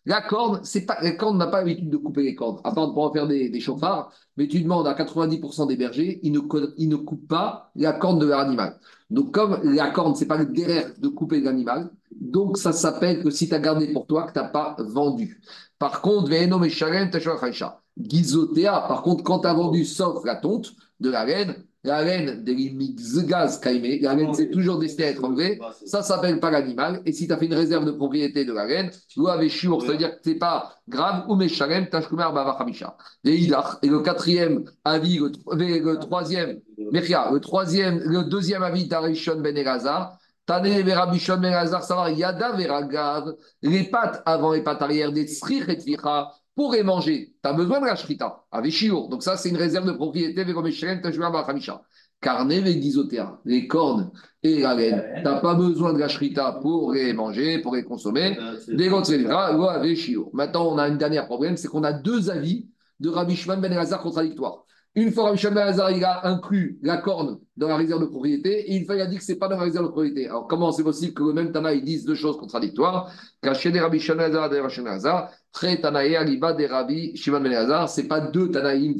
La corne, c'est pas, la corne n'a pas l'habitude de couper les cornes. À part de pouvoir faire des, des, chauffards, mais tu demandes à 90% des bergers, ils ne, ils ne coupent pas la corne de leur animal. Donc, comme la corne, c'est pas le derrière de couper l'animal, donc ça s'appelle que si tu as gardé pour toi, que tu n'as pas vendu. Par contre, par contre, quand tu as vendu sauf la tonte de la laine, la laine des gaz caïmé, la laine c'est toujours destiné à être enlevé, ça s'appelle pas l'animal. Et si tu as fait une réserve de propriété de la laine, tu dois avec chiour, c'est-à-dire que c'est pas grave, ou meshalem, tashkumer bavachamisha. Et le quatrième avis, le, troisième, Mechia, le troisième, le deuxième avis d'Arishon Ben Elazar, Tane Verabishon Ben Elazar, savoir Yada Veragav, les pattes avant les pattes arrière des Srich et Tvicha, pour les manger, tu as besoin de la shrita, avec chiour. Donc ça, c'est une réserve de propriété, carne les cornes et la laine. Tu n'as pas besoin de la shrita pour les manger, pour les consommer. Maintenant, on a un dernier problème, c'est qu'on a deux avis de Rabbi Shimon Ben Elazar contradictoires. Une fois, Rabbi Shimon Ben il a inclus la corne dans la réserve de propriété et une fois, il a dit que ce n'est pas dans la réserve de propriété. Alors, comment c'est possible que le même Tana, il dise deux choses contradictoires? Caché des Rabbi Shimon Ben des Tanaï, Aliba des Rabbi Shimon Ben ce n'est pas deux Tanaïm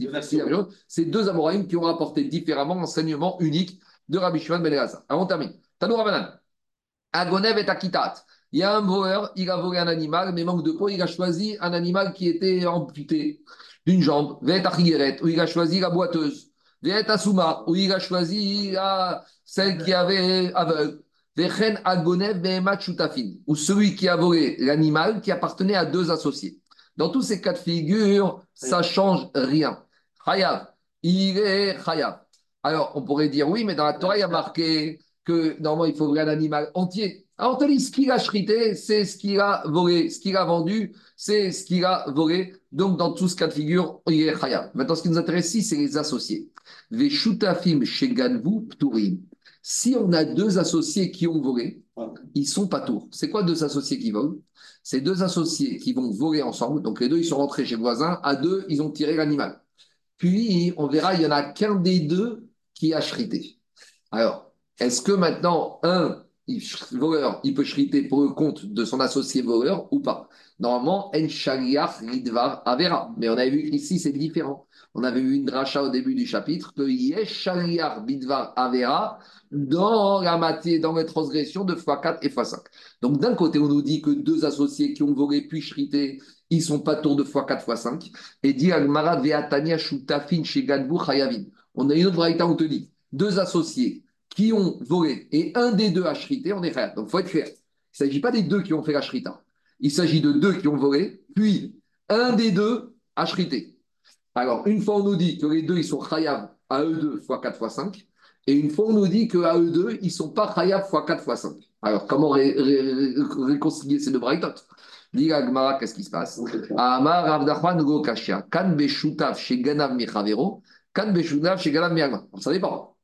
c'est deux Amoraïm qui ont apporté différemment l'enseignement unique de Rabbi Shimon Ben Elazar. On termine. Tanou Rabanan. Agonev et Akitat. Il y a un voleur, il a volé un animal, mais manque de peau, il a choisi un animal qui était amputé d'une jambe. Vet où il a choisi la boiteuse. Vet Asuma, où il a choisi la... celle qui avait aveugle. Vechen Agonev ou celui qui a volé l'animal qui appartenait à deux associés. Dans tous ces cas de figure, ça change rien. Chayav, il est Chayav. Alors, on pourrait dire oui, mais dans la Torah, il y a marqué que normalement, il faut voler un animal entier. Alors, on te dit, ce qu'il a chrité, c'est ce qu'il a volé. Ce qu'il a vendu, c'est ce qu'il a volé. Donc, dans tout ce cas de figure, il est Chayav. Maintenant, ce qui nous intéresse ici, c'est les associés. Veshutafim Sheganvu Pturim. Si on a deux associés qui ont volé, ils sont pas tours. C'est quoi deux associés qui volent? C'est deux associés qui vont voler ensemble. Donc les deux, ils sont rentrés chez le voisin. À deux, ils ont tiré l'animal. Puis, on verra, il n'y en a qu'un des deux qui a chrité. Alors, est-ce que maintenant, un voleur, il peut chriter pour le compte de son associé voleur ou pas? Normalement, en shaliach lidvar avera. Mais on a vu qu'ici, c'est différent. On avait vu une dracha au début du chapitre que yesh shaliach bidvar avera dans la matière, dans les transgressions de x4 et x5. Donc d'un côté, on nous dit que deux associés qui ont volé puis chrité, ils sont pas tours de x4, x5. Et dit Agmara ve'atania shutafin chez chayavin. On a une autre variété on te dit deux associés qui ont volé et un des deux a chrité, on est frère. Donc faut être clair. Il ne s'agit pas des deux qui ont fait la. Il s'agit de deux qui ont volé, puis un des deux a chrité. Alors, une fois, on nous dit que les deux, ils sont chayav à eux deux fois 4 fois 5. Et une fois, on nous dit qu'à eux deux, ils ne sont pas chayav fois 4 fois 5. Alors, comment réconcilier ces deux braïtot Dis Gmara, qu'est-ce qui se passe? Amar Avdachman Go Kashia, Kan Beshutav chez Ganav Michavero, Kan Beshutav chez Ganav Miagma. Ça dépend.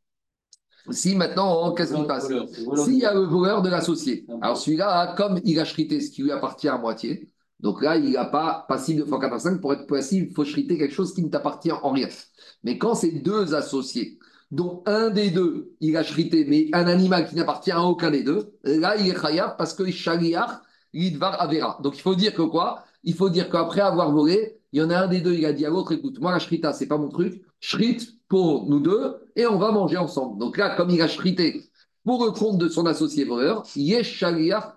Si maintenant, qu'est-ce qui se passe? S'il y a le voleur de l'associé, alors celui-là, comme il a chrité ce qui lui appartient à moitié, donc là, il n'a pas passible de fois 4 5. Pour être passible, il faut chriter quelque chose qui ne t'appartient en rien. Mais quand c'est deux associés, dont un des deux, il a chrité, mais un animal qui n'appartient à aucun des deux, là, il est khayar parce que shaliach l'idvar avera. Donc il faut dire que quoi? Il faut dire qu'après avoir volé, il y en a un des deux, il a dit à l'autre, écoute, moi la shrita, c'est pas mon truc, shrite pour nous deux et on va manger ensemble. Donc là, comme il a shrité pour le compte de son associé voleur, yesh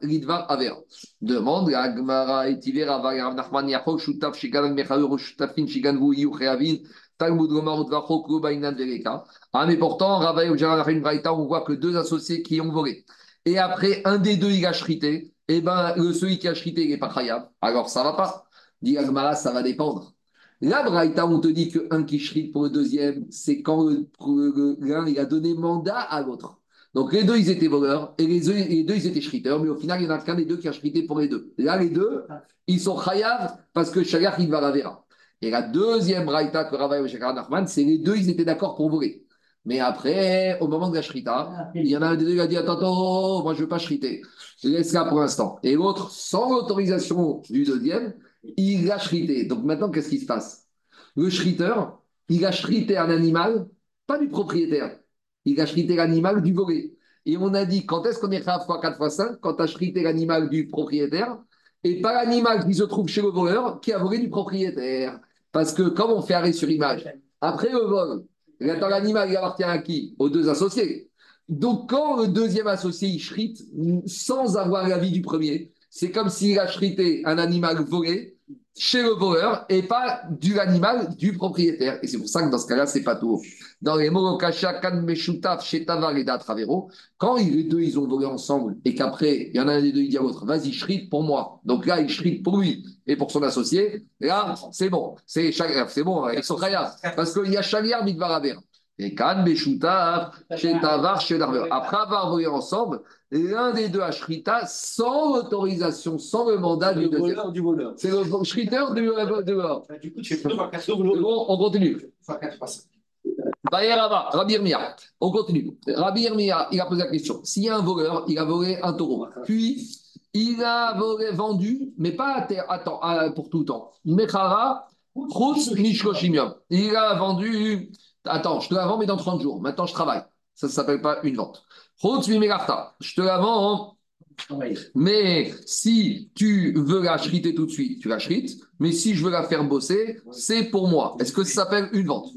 lidvar avera. Demande à Gmara et Tivera Rav Nachman Yachol Shutaf Shigalan Mechaur Shutafin Shiganvu Yu Reavin Talmud Gomar Udvachok Bainan Vereka. Ah, mais pourtant, Ravaï ou Jaran Braïta, on voit que deux associés qui ont volé. Et après, un des deux, il a shrité. Et eh ben, celui qui a shrité, il n'est pas khayab. Alors, ça ne va pas. Dit Agmara, ça va dépendre. Là, Braïta, on te dit qu'un qui shrite pour le deuxième, c'est quand l'un, il a donné mandat à l'autre. Donc les deux, ils étaient voleurs et les deux, ils étaient shriteurs, mais au final, il n'y en a qu'un des deux qui a shrité pour les deux. Là, les deux, ils sont chayav parce que Shagach, il va la verra. Et la deuxième braïta que Ravaï et Nachman, c'est les deux, ils étaient d'accord pour voler. Mais après, au moment de la shrita, il y en a un des deux qui a dit Attends, attends, moi je ne veux pas shriter. Laisse ça pour l'instant. Et l'autre, sans l'autorisation du deuxième, il a shrité. Donc maintenant, qu'est-ce qui se passe? Le shriteur, il a shrité un animal, pas du propriétaire. Il a shrité l'animal du volé. Et on a dit Quand est-ce qu'on est à fois 4 fois 5 Quand tu as shrité l'animal du propriétaire et pas l'animal qui se trouve chez le voleur qui a volé du propriétaire. Parce que, comme on fait arrêt sur image, après le vol, l'animal, appartient à qui? Aux deux associés. Donc, quand le deuxième associé, il shrite sans avoir l'avis du premier, c'est comme s'il a shrité un animal volé chez le voleur et pas du animal du propriétaire. Et c'est pour ça que dans ce cas-là, c'est pas tout. Dans les Morokasha, Kan Meshutaf, chez Tavar et Travero, quand les deux ils ont volé ensemble et qu'après, il y en a un des deux, il dit à l'autre, vas-y, shrite pour moi. Donc là, il shrite pour lui et pour son associé. là, c'est bon. C'est bon, ils sont Parce qu'il y a Shaliar Midvaraver. Et Kan Meshutaf, chez Tavar, chez Après avoir volé ensemble, l'un des deux a shrita sans autorisation, sans le mandat du deuxième. du voleur. C'est le shriter du voleur. Du coup, tu fais Bon, on continue. Rabbi Irmia, on continue. Rabbi Irmia, il a posé la question. S'il y a un voleur, il a volé un taureau, puis il a volé, vendu, mais pas à terre, pour tout le temps. Mechara, Il a vendu, attends, je te la vends, mais dans 30 jours. Maintenant, je travaille. Ça ne s'appelle pas une vente. Je te la vends Mais si tu veux la shriter tout de suite, tu la shrites. Mais si je veux la faire bosser, c'est pour moi. Est-ce que ça s'appelle une vente?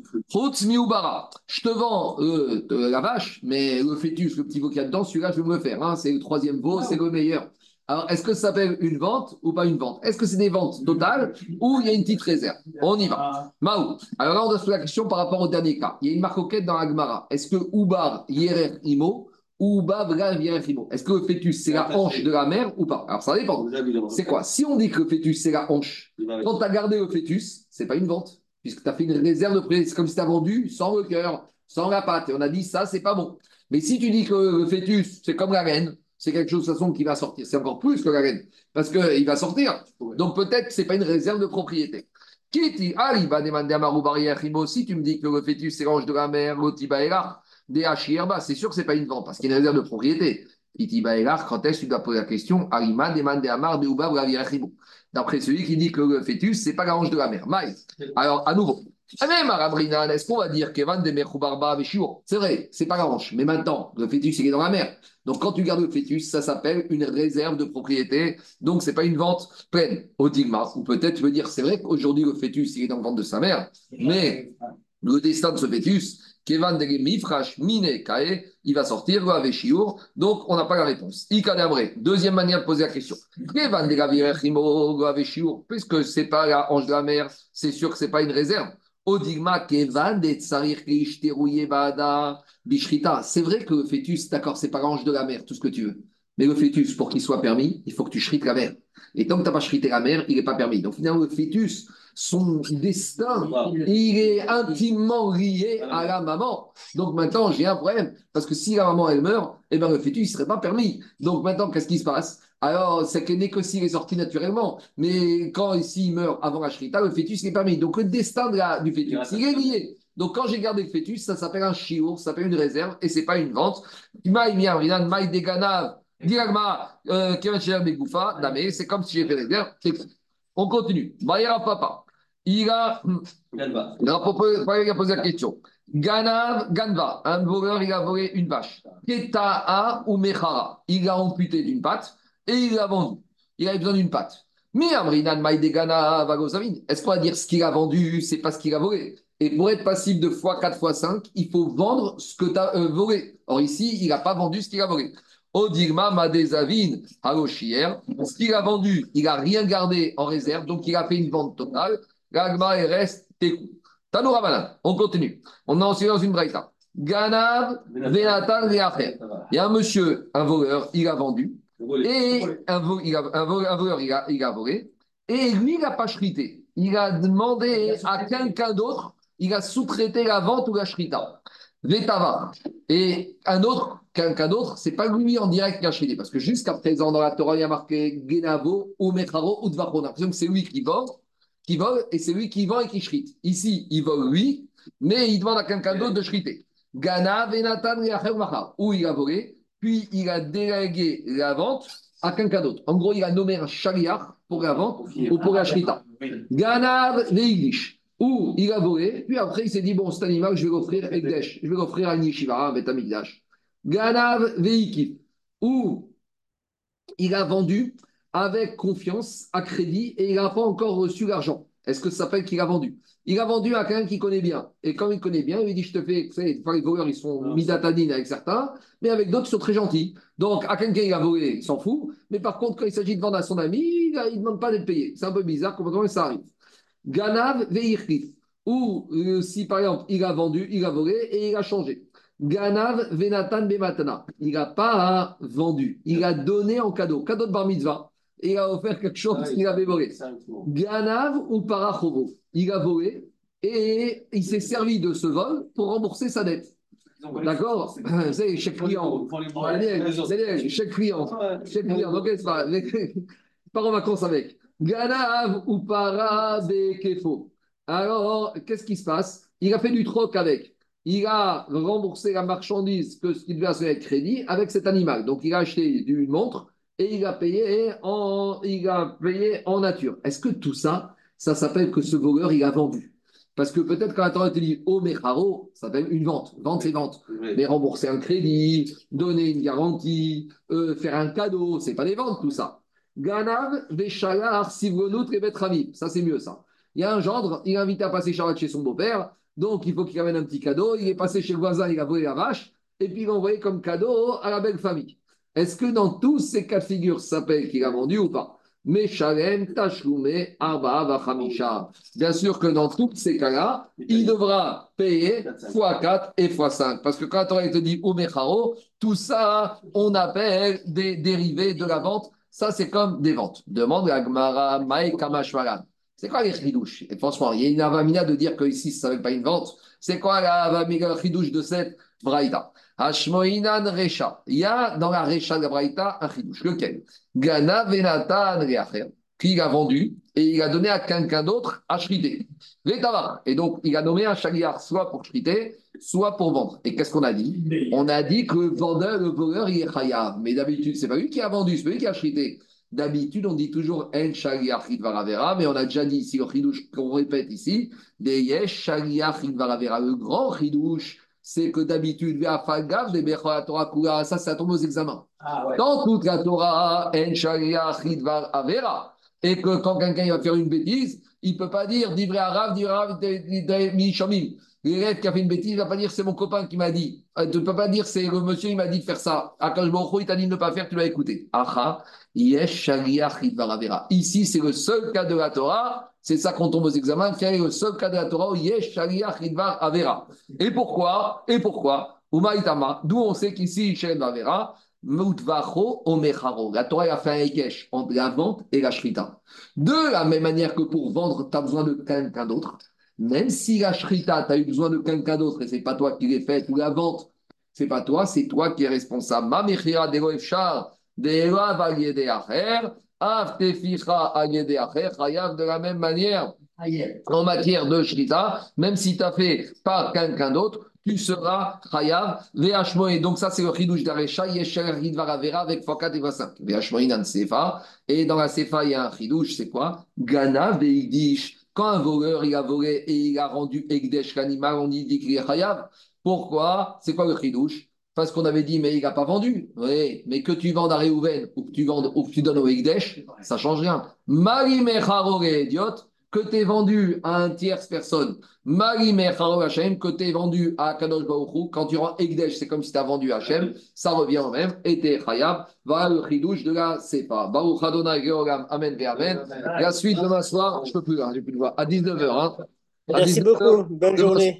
Je te vends euh, la vache, mais le fœtus, le petit veau qu'il y a dedans, celui-là, je vais me le faire. hein. C'est le troisième veau, c'est le meilleur. Alors, est-ce que ça s'appelle une vente ou pas une vente? Est-ce que c'est des ventes totales ou il y a une petite réserve? On y va. Maou. Alors là, on a se poser la question par rapport au dernier cas. Il y a une marcoquette dans Agmara. Est-ce que Ubar Yerer Imo ou Ubar Vla Yerer Imo? Est-ce que le fœtus, c'est la hanche de la mère ou pas? Alors, ça dépend. C'est quoi? Si on dit que le fœtus, c'est la hanche, quand tu as gardé le fœtus, c'est pas une vente, puisque tu as fait une réserve de prix. C'est comme si tu as vendu sans le cœur, sans la pâte. Et on a dit ça, c'est pas bon. Mais si tu dis que le fœtus, c'est comme la reine, c'est quelque chose de toute façon qui va sortir. C'est encore plus que la reine, parce qu'il va sortir. Donc peut-être que ce n'est pas une réserve de propriété. Kitty, ah, il va demander à Marou aussi, tu me dis que le fœtus, c'est l'ange de la mer, l'otiba et l'art, des Hachirba, c'est sûr que ce n'est pas une vente, parce qu'il y a une réserve de propriété. L'art, quand est-ce que tu dois poser la question Arima demande à Mar de Uba ou D'après celui qui dit que le fœtus, ce n'est pas la hanche de la mer. Maï. Alors, à nouveau. Ah, Même est-ce qu'on va dire de Mechoubarba C'est vrai, c'est pas la hanche. Mais maintenant, le fœtus, il est dans la mer. Donc, quand tu gardes le fœtus, ça s'appelle une réserve de propriété. Donc, c'est pas une vente pleine au digma. Ou peut-être tu veux dire, c'est vrai qu'aujourd'hui, le fœtus, il est dans le ventre de sa mère. Mais le destin de ce fœtus, Kevan de Mifrash Mine il va sortir, le Aveshiour. Donc, on n'a pas la réponse. Ikadamre, deuxième manière de poser la question. Kevan de Aveshiour, puisque c'est pas la hanche de la mer, c'est sûr que c'est pas une réserve. C'est vrai que le fœtus, d'accord, c'est pas l'ange de la mer, tout ce que tu veux. Mais le fœtus, pour qu'il soit permis, il faut que tu shrites la mer. Et tant que tu n'as pas shrité la mer, il n'est pas permis. Donc finalement, le fœtus, son destin, il est intimement lié à la maman. Donc maintenant, j'ai un problème. Parce que si la maman, elle meurt, eh ben, le fœtus, il ne serait pas permis. Donc maintenant, qu'est-ce qui se passe? Alors, c'est que n'est que s'il est sorti naturellement. Mais quand s'il meurt avant la shrita, le fœtus est permis. Donc, le destin de la, du fœtus, il est lié. Donc, quand j'ai gardé le fœtus, ça s'appelle un chiour, ça s'appelle une réserve, et ce n'est pas une vente. C'est comme si j'ai fait réserve. On continue. Maïra papa. Il a, il a posé la question. Ganav, Ganva, un voleur, il a volé une vache. Keta'a ou Mechara, il a amputé d'une patte et il l'a vendu. Il avait besoin d'une patte. Mais Amrinan Maïdegana est-ce qu'on va dire ce qu'il a vendu, c'est pas ce qu'il a volé? Et pour être passible de fois 4 fois 5, il faut vendre ce que tu as euh, volé. Or ici, il n'a pas vendu ce qu'il a volé. Odigma Madezavin Haoshier, ce qu'il a vendu, il n'a rien gardé en réserve, donc il a fait une vente totale. Gagma et reste Tekou. Tanoura on continue. On est ensuite dans une braïta. Ganav Venatan Il y a un monsieur, un voleur, il a vendu. Et un, voleur, il a, il a volé. Et lui, il n'a pas chrité. Il a demandé à quelqu'un d'autre il a sous-traité la vente ou la shrita. Vetava. Et un autre, quelqu'un d'autre, c'est pas lui en direct qui a chrité. Parce que jusqu'à présent, dans la Torah, il y a marqué Genavo ou Metraro ou Dvachon. On c'est lui qui vole, qui vole, et c'est lui qui vend et qui shrite. Ici, il vole lui, mais il demande à quelqu'un d'autre de shriter. Gana, Venatan, Où il a volé, puis il a délégué la vente à quelqu'un d'autre. En gros, il a nommé un chariar pour la vente ou pour la shrita. Ganav, Veiglish où il a volé, puis après il s'est dit bon, cet animal, je vais l'offrir Ekdesh, je vais l'offrir à Nishiva, à Betamikdash. Ganav Veikif, où il a vendu avec confiance, à crédit, et il n'a pas encore reçu l'argent. Est-ce que ça s'appelle qu'il a vendu? Il a vendu à quelqu'un qui connaît bien. Et quand il connaît bien, il lui dit Je te fais, savez, les voleurs, ils sont misatanines avec certains, mais avec d'autres, ils sont très gentils. Donc, à quelqu'un qui a volé, il s'en fout. Mais par contre, quand il s'agit de vendre à son ami, il ne demande pas d'être payé. C'est un peu bizarre, comment ça arrive. Ganav veirchit. Ou euh, si par exemple il a vendu, il a volé et il a changé. Ganav venatan bematana. Il n'a pas vendu, il a donné en cadeau, cadeau de bar mitzvah. Et il a offert quelque chose ah qu'il avait volé. Ganav ou parachovo? Il a volé et il s'est servi de ce vol pour rembourser sa dette. D'accord C'est chaque client. Chaque client. Chaque client. Donc, c'est pas. Pars en vacances avec. Ganav ou para kefo. Alors, qu'est-ce qui se passe? Il a fait du troc avec. Il a remboursé la marchandise que ce qu'il devait acheter avec crédit avec cet animal. Donc, il a acheté une montre et il a payé en, il a payé en nature. Est-ce que tout ça, ça s'appelle que ce voleur, il a vendu Parce que peut-être quand la Torah te dit mecharo, ça s'appelle une vente. Vente, c'est vente. Oui. Mais rembourser un crédit, donner une garantie, euh, faire un cadeau, c'est pas des ventes tout ça. Ganav, Veshalar, Sivronut, et Betrami. Ça, c'est mieux ça. Il y a un gendre, il est invité à passer Shabbat chez son beau-père, donc il faut qu'il amène un petit cadeau. Il est passé chez le voisin, il a volé la vache, et puis il l'a envoyé comme cadeau à la belle famille. Est-ce que dans tous ces cas de figure, ça s'appelle qu'il a vendu ou pas? Bien sûr que dans tous ces cas-là, il devra payer x4 et x5. Parce que quand on te dit Umecharo, tout ça, on appelle des dérivés de la vente. Ça, c'est comme des ventes. Demande à Gmara. C'est quoi les chidouches? Et franchement, il y a une avamina de dire que ici, ça pas une vente. C'est quoi la chidouche de cette braïta? Hashmoinan Recha. Il y a dans la Recha de la braïta un chidouche. Lequel? Gana Venatan Reacher, qu'il a vendu et il a donné à quelqu'un d'autre à shriter. Les. Et donc, il a nommé un chagriar soit pour shriter, soit pour vendre. Et qu'est-ce qu'on a dit? On a dit que le vendeur, le voleur, il est chayav. Mais d'habitude, c'est pas lui qui a vendu, c'est pas lui qui a shrité. D'habitude, on dit toujours en shaliach varavera, mais on a déjà dit ici, le chidouche qu'on répète ici, des yesh shaliach varavera. Le grand chidouche, c'est que d'habitude, ça, ça tombe aux examens. Ah ouais. Dans toute la Torah, en shaliach avera. Et que quand quelqu'un va faire une bêtise, il ne peut pas dire divrei arav, divrei arav, mishamim. L'élève qui a fait une bêtise, ne va pas dire c'est mon copain qui m'a dit. Euh, Tu ne peux pas dire c'est le monsieur, il m'a dit de faire ça. Akash Baruch Hu, il t'a dit de ne pas faire, tu l'as écouté. Ici, c'est le seul cas de la Torah. C'est ça qu'on tombe aux examens. Quel le seul cas de la Torah où yesh avera. Et pourquoi Et pourquoi? Umaitama, d'où on sait qu'ici, Shem Avera. La Torah a fait un Ekesh entre la vente et la Shrita. De la même manière que pour vendre, tu as besoin de quelqu'un d'autre. Même si la Shrita, tu as eu besoin de quelqu'un d'autre et c'est pas toi qui l'ai fait, ou la vente, c'est pas toi, c'est toi qui es responsable. De la même manière en matière de shrita, même si tu as fait par quelqu'un d'autre, tu seras chayav et Donc ça, c'est le chidouche d'Arecha, yesher varavera avec fokat et vasak. Ve'ashmoinan sefa. Et dans la sefa, il y a un chidouche, c'est quoi? Gana ve'igdish. Quand un voleur, il a volé et il a rendu egdesh l'animal, on dit qu'il est chayav. Pourquoi? C'est quoi le chidouche? Parce qu'on avait dit, mais il n'a pas vendu. Oui, mais que tu vendes à Réhouven ou que tu vendes ou que tu donnes au Egdesh, ça change rien. Mari mecharore idiot, que tu es vendu à un tierce personne, que tu es vendu à Kadosh Baruchou, quand tu rends Egdesh, c'est comme si tu as vendu Hachem, ça revient au même, et t'es Chayab, voilà le chidouche de la Sefa. Baruch Adonai Georgam, Amen, ve Amen. La suite demain soir, je peux plus, hein, j'ai plus de voix, à 19h. Hein. À Merci 19h, beaucoup. Bonne journée.